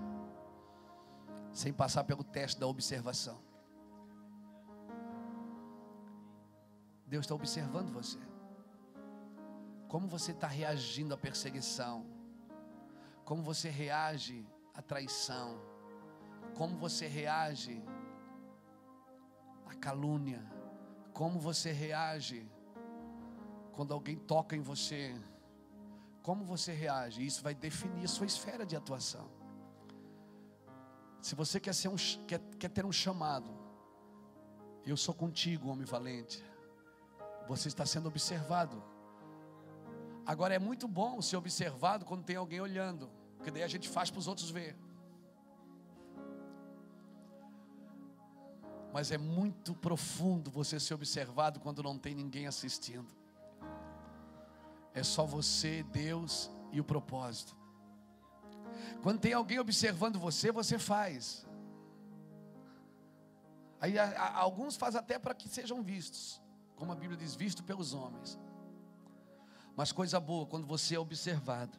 Sem passar pelo teste da observação. Deus está observando você. Como você está reagindo à perseguição? Como você reage à traição? Como você reage à calúnia? Como você reage quando alguém toca em você? Como você reage? Isso vai definir a sua esfera de atuação. Se você quer, ser um, quer, quer ter um chamado, eu sou contigo, homem valente. Você está sendo observado. Agora é muito bom ser observado quando tem alguém olhando, porque daí a gente faz para os outros ver. Mas é muito profundo você ser observado quando não tem ninguém assistindo. É só você, Deus e o propósito. Quando tem alguém observando você, você faz. Aí a, a, alguns fazem até para que sejam vistos como a Bíblia diz, visto pelos homens. Mas coisa boa, quando você é observado.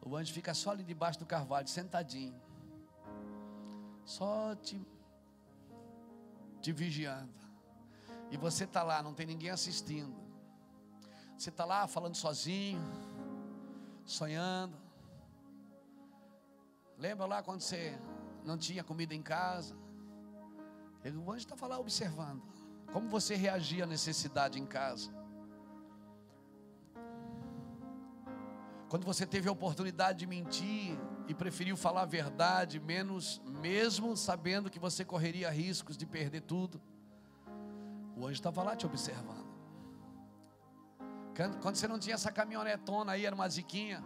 O anjo fica só ali debaixo do carvalho, sentadinho. Só te, te vigiando. E você está lá, não tem ninguém assistindo. Você está lá falando sozinho, sonhando. Lembra lá quando você não tinha comida em casa? O anjo estava lá observando. Como você reagia à necessidade em casa? Quando você teve a oportunidade de mentir e preferiu falar a verdade, menos, mesmo sabendo que você correria riscos de perder tudo, o anjo estava lá te observando. Quando você não tinha essa caminhonetona aí, era uma ziquinha,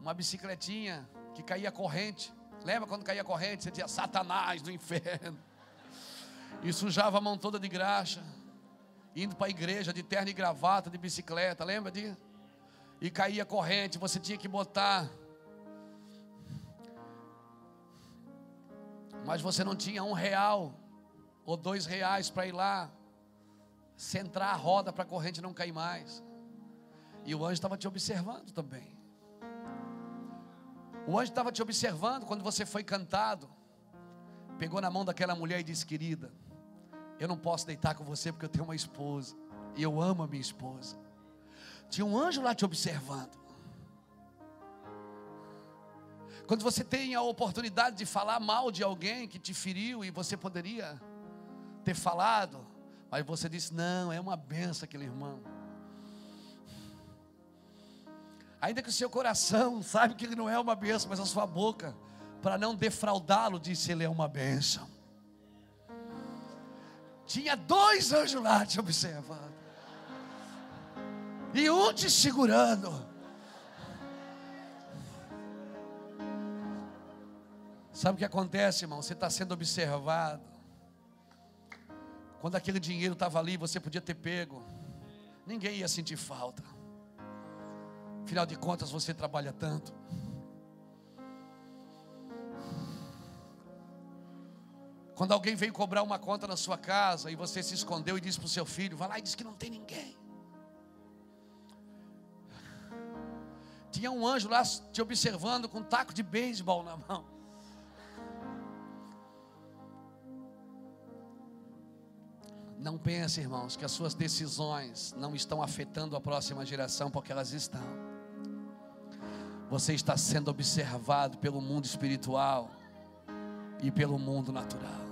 uma bicicletinha que caía corrente. Lembra quando caía corrente? Você tinha Satanás do inferno e sujava a mão toda de graxa, indo para a igreja de terno e gravata, de bicicleta, lembra disso? E caía corrente, você tinha que botar. Mas você não tinha um real ou dois reais para ir lá, centrar a roda para a corrente não cair mais. E o anjo estava te observando também. O anjo estava te observando quando você foi cantado. Pegou na mão daquela mulher e disse: Querida, eu não posso deitar com você porque eu tenho uma esposa. E eu amo a minha esposa. Tinha um anjo lá te observando. Quando você tem a oportunidade de falar mal de alguém que te feriu e você poderia ter falado, mas você disse: Não, é uma benção aquele irmão. Ainda que o seu coração sabe que ele não é uma benção, mas a sua boca, para não defraudá-lo, disse: Ele é uma benção. Tinha dois anjos lá te observando. E um te segurando. Sabe o que acontece, irmão? Você está sendo observado. Quando aquele dinheiro estava ali, você podia ter pego. Ninguém ia sentir falta. Afinal de contas, você trabalha tanto. Quando alguém veio cobrar uma conta na sua casa e você se escondeu e disse para o seu filho: vai lá e diz que não tem ninguém. Tinha um anjo lá te observando com um taco de beisebol na mão. Não pense, irmãos, que as suas decisões não estão afetando a próxima geração, porque elas estão. Você está sendo observado pelo mundo espiritual e pelo mundo natural.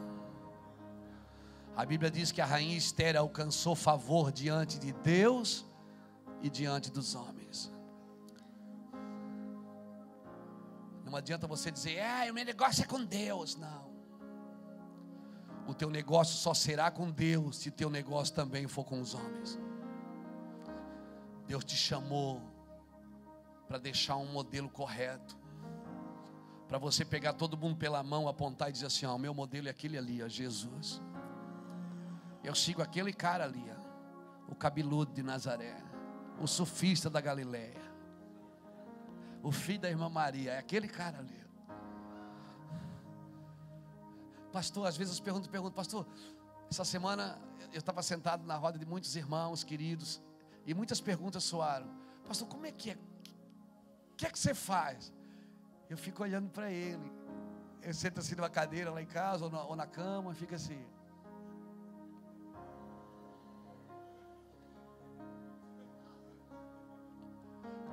A Bíblia diz que a rainha Esther alcançou favor diante de Deus e diante dos homens. Não adianta você dizer, é, o meu negócio é com Deus. Não. O teu negócio só será com Deus se teu negócio também for com os homens. Deus te chamou para deixar um modelo correto. Para você pegar todo mundo pela mão, apontar e dizer assim: ó, o meu modelo é aquele ali, ó, Jesus. Eu sigo aquele cara ali, ó, o cabeludo de Nazaré, o sufista da Galileia, o filho da irmã Maria, é aquele cara ali. Pastor, às vezes eu pergunto, pergunto, pastor, essa semana eu estava sentado na roda de muitos irmãos queridos, e muitas perguntas soaram. Pastor, como é que é? O que é que você faz? Eu fico olhando para ele. Eu sento assim numa cadeira lá em casa ou na, ou na cama, fica assim.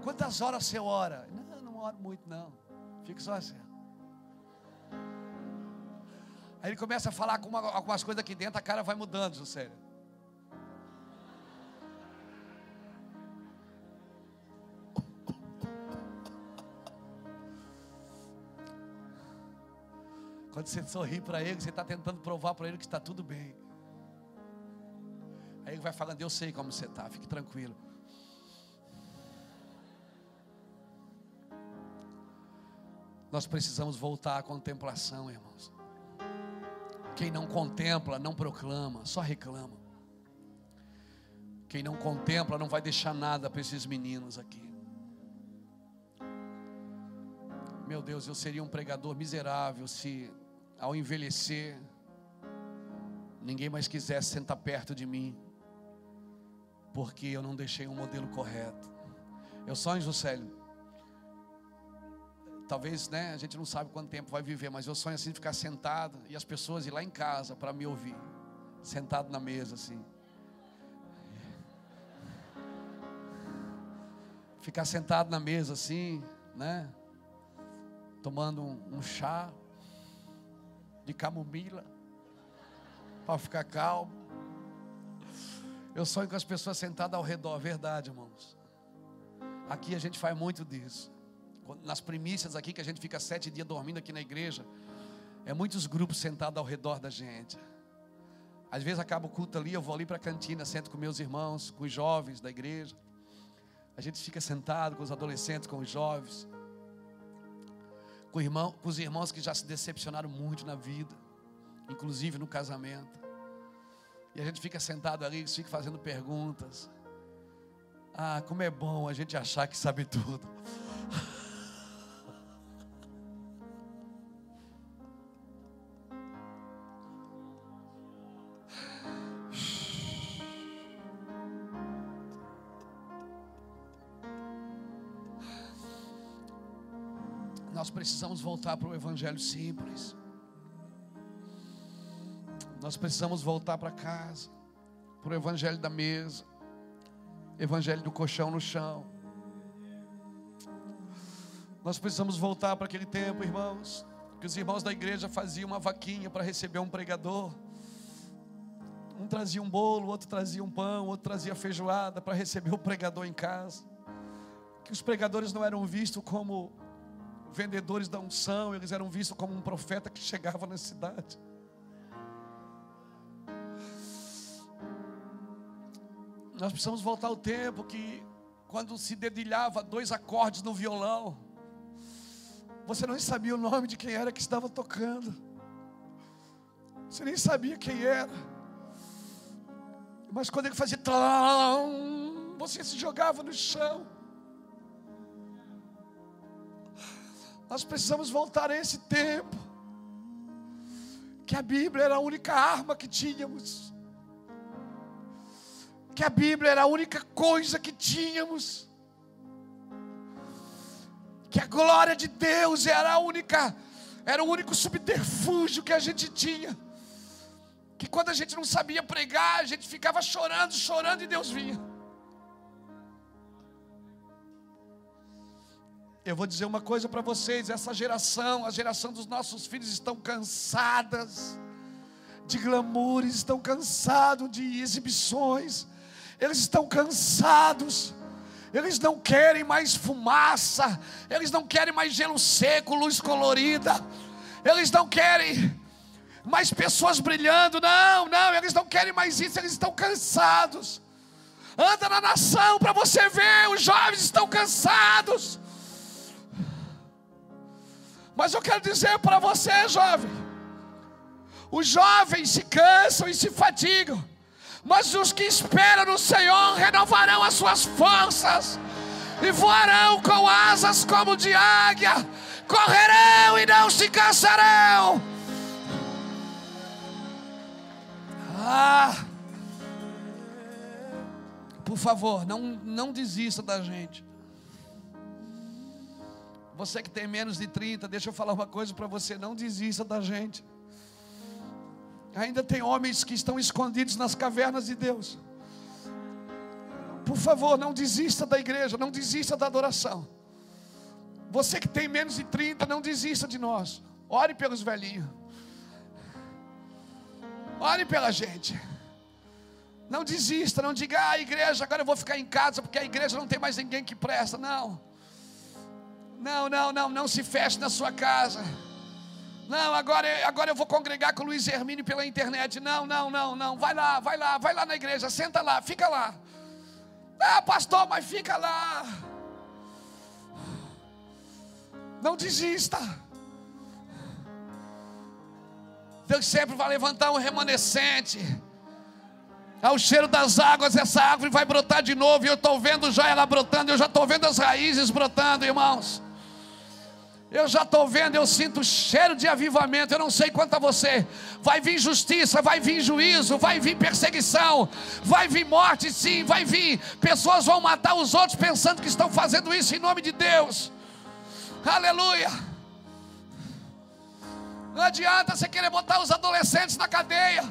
Quantas horas você ora? Não, não oro muito não. Fico só assim. Aí ele começa a falar com uma, algumas coisas aqui dentro, a cara vai mudando, sério. Quando você sorri para ele, você está tentando provar para ele que está tudo bem. Aí ele vai falando, eu sei como você está, fique tranquilo. Nós precisamos voltar à contemplação, irmãos. Quem não contempla, não proclama, só reclama. Quem não contempla, não vai deixar nada para esses meninos aqui. Meu Deus, eu seria um pregador miserável se ao envelhecer, ninguém mais quisesse sentar perto de mim, porque eu não deixei um modelo correto. Eu sonho, Juscelio, talvez, né, a gente não sabe quanto tempo vai viver, mas eu sonho assim de ficar sentado e as pessoas ir lá em casa para me ouvir, sentado na mesa assim. Ficar sentado na mesa assim, né? Tomando um, um chá, de camomila, para ficar calmo. Eu sonho com as pessoas sentadas ao redor, verdade, irmãos. Aqui a gente faz muito disso. Nas primícias aqui, que a gente fica sete dias dormindo aqui na igreja, é muitos grupos sentados ao redor da gente. Às vezes acaba o culto ali, eu vou ali para a cantina, sento com meus irmãos, com os jovens da igreja. A gente fica sentado com os adolescentes, com os jovens com, irmão, com os irmãos que já se decepcionaram muito na vida, inclusive no casamento. E a gente fica sentado ali, fica fazendo perguntas. Ah, como é bom a gente achar que sabe tudo. (laughs) precisamos voltar para o Evangelho simples. Nós precisamos voltar para casa, para o Evangelho da mesa, Evangelho do colchão no chão. Nós precisamos voltar para aquele tempo, irmãos, que os irmãos da igreja faziam uma vaquinha para receber um pregador. Um trazia um bolo, outro trazia um pão, outro trazia feijoada para receber o pregador em casa. Que os pregadores não eram vistos como vendedores da unção, eles eram vistos como um profeta que chegava na cidade. Nós precisamos voltar ao tempo que, quando se dedilhava dois acordes no violão, você não sabia o nome de quem era que estava tocando, você nem sabia quem era, mas quando ele fazia, você se jogava no chão. Nós precisamos voltar a esse tempo. Que a Bíblia era a única arma que tínhamos. Que a Bíblia era a única coisa que tínhamos. Que a glória de Deus era a única, era o único subterfúgio que a gente tinha. Que quando a gente não sabia pregar, a gente ficava chorando, chorando e Deus vinha. Eu vou dizer uma coisa para vocês: essa geração, a geração dos nossos filhos, estão cansadas de glamoures, estão cansados de exibições, eles estão cansados. Eles não querem mais fumaça, eles não querem mais gelo seco, luz colorida, eles não querem mais pessoas brilhando, não, não, eles não querem mais isso, eles estão cansados. Anda na nação para você ver, os jovens estão cansados. Mas eu quero dizer para você, jovem, os jovens se cansam e se fatigam, mas os que esperam no Senhor renovarão as suas forças e voarão com asas como de águia, correrão e não se cansarão. Ah, por favor, não, não desista da gente. Você que tem menos de 30, deixa eu falar uma coisa para você: não desista da gente. Ainda tem homens que estão escondidos nas cavernas de Deus. Por favor, não desista da igreja, não desista da adoração. Você que tem menos de 30, não desista de nós. Ore pelos velhinhos. Ore pela gente. Não desista, não diga, ah, igreja, agora eu vou ficar em casa porque a igreja não tem mais ninguém que presta. Não. Não, não, não, não se feche na sua casa. Não, agora, agora eu vou congregar com o Luiz Hermínio pela internet. Não, não, não, não. Vai lá, vai lá, vai lá na igreja, senta lá, fica lá. Ah, pastor, mas fica lá. Não desista. Deus sempre vai levantar um remanescente. Ao cheiro das águas, essa árvore vai brotar de novo. E eu estou vendo já ela brotando. Eu já estou vendo as raízes brotando, irmãos. Eu já estou vendo, eu sinto cheiro de avivamento. Eu não sei quanto a você. Vai vir justiça, vai vir juízo, vai vir perseguição, vai vir morte, sim, vai vir. Pessoas vão matar os outros pensando que estão fazendo isso em nome de Deus. Aleluia. Não adianta você querer botar os adolescentes na cadeia.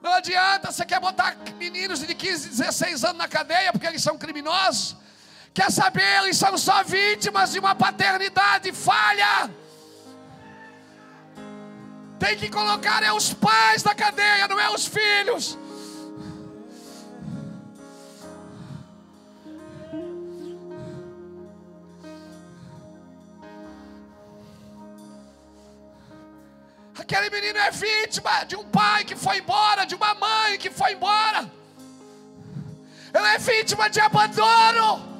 Não adianta você quer botar meninos de 15, 16 anos na cadeia porque eles são criminosos. Quer saber, eles são só vítimas de uma paternidade falha. Tem que colocar é os pais na cadeia, não é os filhos. Aquele menino é vítima de um pai que foi embora, de uma mãe que foi embora. Ele é vítima de abandono.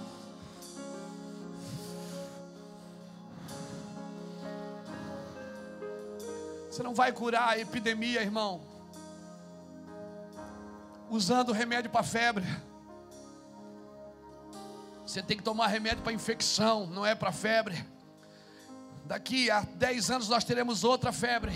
Você não vai curar a epidemia, irmão, usando remédio para febre. Você tem que tomar remédio para infecção, não é para febre. Daqui a 10 anos nós teremos outra febre.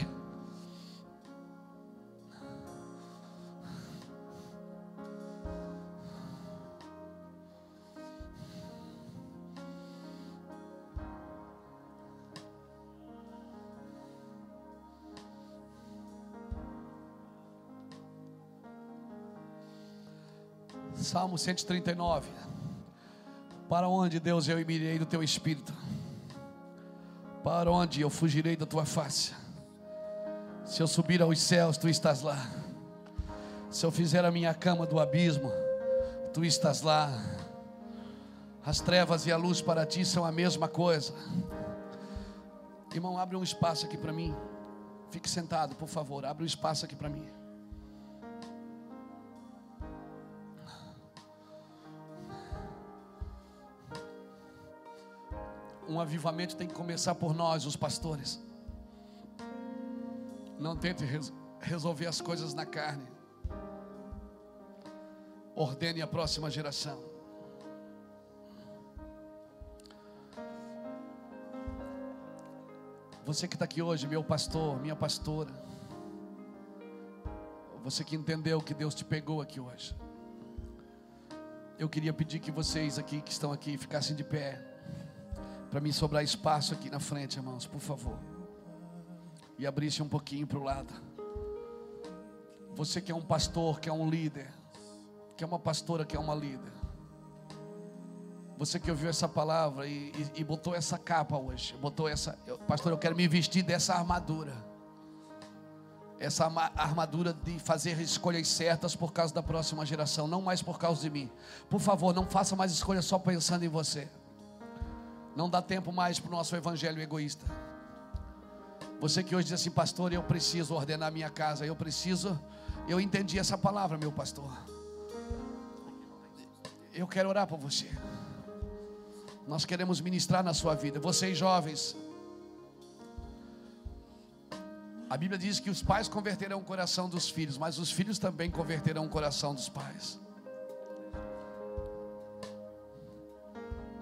Salmo 139. Para onde, Deus, eu irei do teu espírito? Para onde eu fugirei da tua face? Se eu subir aos céus, tu estás lá. Se eu fizer a minha cama do abismo, tu estás lá. As trevas e a luz para ti são a mesma coisa. Irmão, abre um espaço aqui para mim. Fique sentado, por favor. Abre um espaço aqui para mim. Um avivamento tem que começar por nós, os pastores. Não tente res resolver as coisas na carne. Ordene a próxima geração. Você que está aqui hoje, meu pastor, minha pastora. Você que entendeu que Deus te pegou aqui hoje. Eu queria pedir que vocês aqui que estão aqui ficassem de pé. Para mim sobrar espaço aqui na frente, irmãos, por favor. E abrisse um pouquinho para o lado. Você que é um pastor, que é um líder, que é uma pastora, que é uma líder. Você que ouviu essa palavra e, e, e botou essa capa hoje, botou essa, eu, pastor, eu quero me vestir dessa armadura. essa armadura de fazer escolhas certas por causa da próxima geração, não mais por causa de mim. Por favor, não faça mais escolhas só pensando em você. Não dá tempo mais para o nosso evangelho egoísta. Você que hoje diz assim, pastor, eu preciso ordenar minha casa, eu preciso. Eu entendi essa palavra, meu pastor. Eu quero orar por você. Nós queremos ministrar na sua vida. Vocês jovens, a Bíblia diz que os pais converterão o coração dos filhos, mas os filhos também converterão o coração dos pais.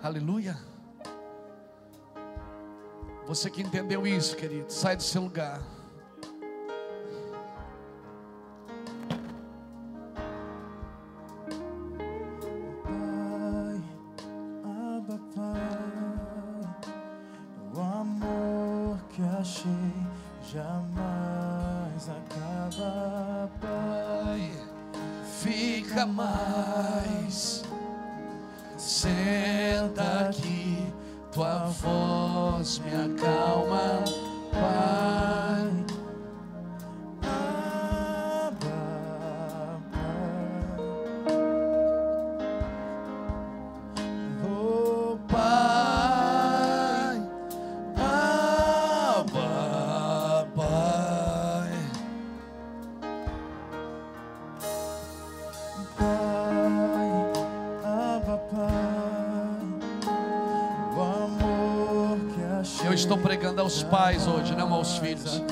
Aleluia. Você que entendeu isso, querido, sai do seu lugar. Fica mais. Senta aqui, tua voz me acalma, Pai. Aos pais hoje, não aos filhos.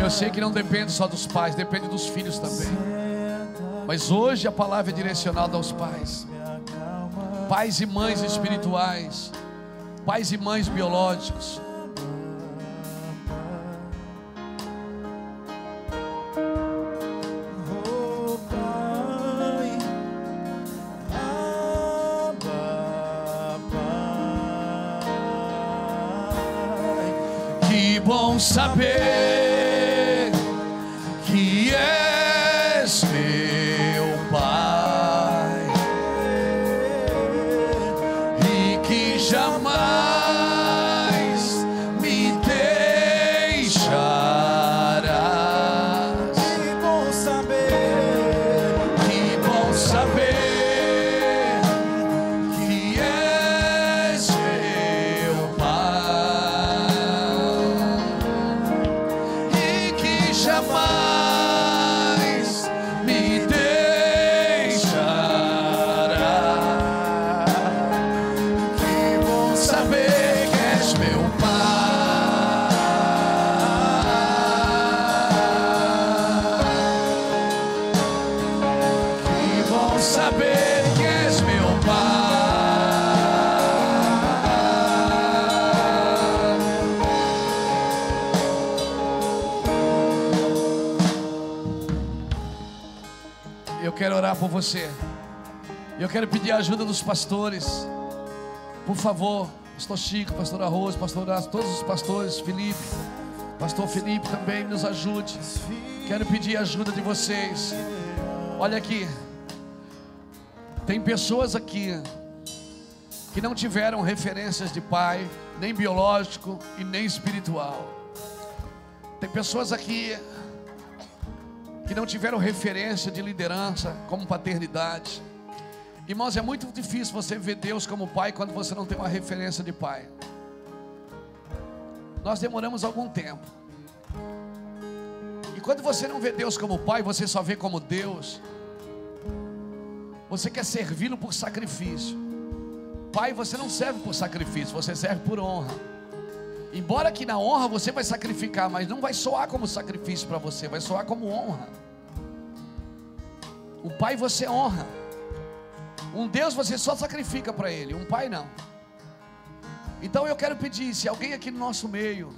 Eu sei que não depende só dos pais, depende dos filhos também. Mas hoje a palavra é direcionada aos pais. Pais e mães espirituais, pais e mães biológicos. Você. Eu quero pedir a ajuda dos pastores. Por favor, pastor Chico, pastor Arroz, pastor Horácio, todos os pastores, Felipe, pastor Felipe também nos ajude. Quero pedir a ajuda de vocês. Olha aqui. Tem pessoas aqui que não tiveram referências de pai, nem biológico e nem espiritual. Tem pessoas aqui não tiveram referência de liderança como paternidade. Irmãos, é muito difícil você ver Deus como pai quando você não tem uma referência de pai. Nós demoramos algum tempo. E quando você não vê Deus como pai, você só vê como Deus. Você quer servi-lo por sacrifício. Pai, você não serve por sacrifício, você serve por honra. Embora que na honra você vai sacrificar, mas não vai soar como sacrifício para você, vai soar como honra. O pai você honra. Um Deus você só sacrifica para ele, um pai não. Então eu quero pedir, se alguém aqui no nosso meio,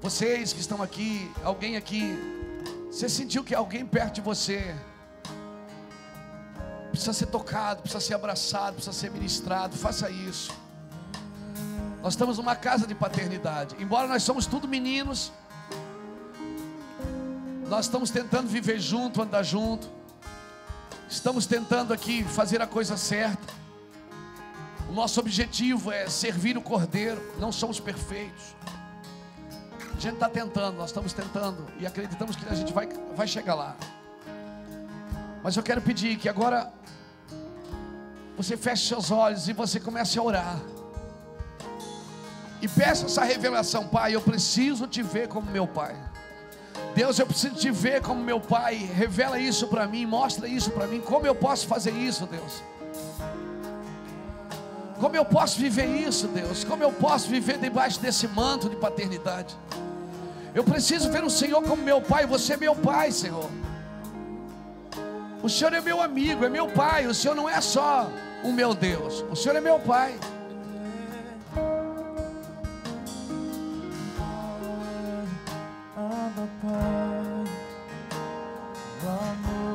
vocês que estão aqui, alguém aqui, você sentiu que alguém perto de você precisa ser tocado, precisa ser abraçado, precisa ser ministrado, faça isso. Nós estamos numa casa de paternidade. Embora nós somos tudo meninos, nós estamos tentando viver junto, andar junto. Estamos tentando aqui fazer a coisa certa. O nosso objetivo é servir o Cordeiro. Não somos perfeitos. gente está tentando, nós estamos tentando e acreditamos que a gente vai, vai chegar lá. Mas eu quero pedir que agora você feche seus olhos e você comece a orar. E peça essa revelação, Pai. Eu preciso te ver como meu Pai. Deus, eu preciso te ver como meu Pai. Revela isso para mim, mostra isso para mim. Como eu posso fazer isso, Deus? Como eu posso viver isso, Deus? Como eu posso viver debaixo desse manto de paternidade? Eu preciso ver o Senhor como meu Pai. Você é meu Pai, Senhor. O Senhor é meu amigo, é meu pai. O Senhor não é só o meu Deus, o Senhor é meu pai.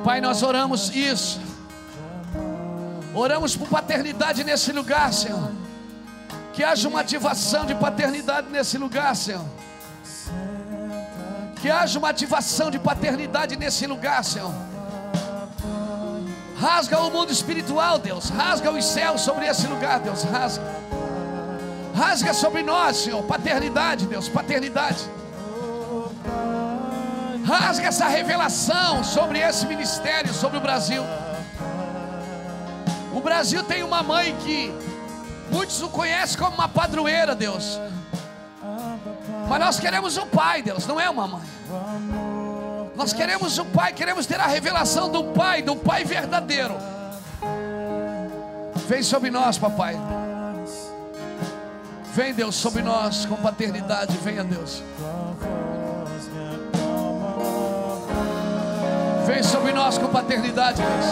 Pai, nós oramos isso. Oramos por paternidade nesse lugar, Senhor. Que haja uma ativação de paternidade nesse lugar, Senhor. Que haja uma ativação de paternidade nesse lugar, Senhor. Rasga o mundo espiritual, Deus. Rasga os céus sobre esse lugar, Deus. Rasga. Rasga sobre nós, Senhor. Paternidade, Deus. Paternidade. Rasga essa revelação sobre esse ministério, sobre o Brasil. O Brasil tem uma mãe que muitos o conhecem como uma padroeira, Deus. Mas nós queremos um pai, Deus, não é uma mãe. Nós queremos o Pai, queremos ter a revelação do Pai, do Pai verdadeiro. Vem sobre nós, papai. Vem, Deus, sobre nós com paternidade. Venha, Deus. Vem sobre nós com paternidade, Deus.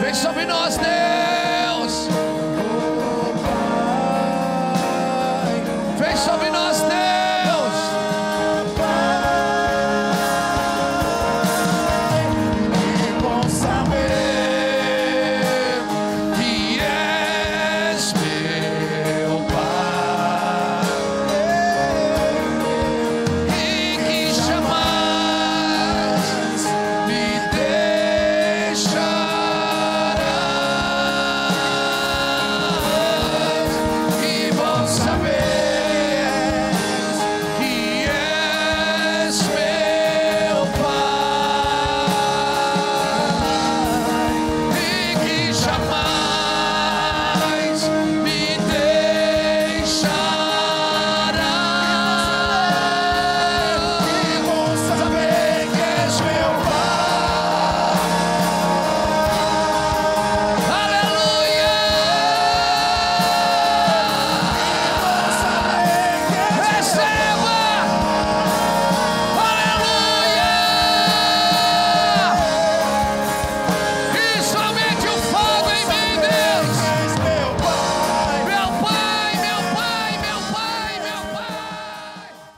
Vem sobre nós, Deus. Vem sobre nós, Deus.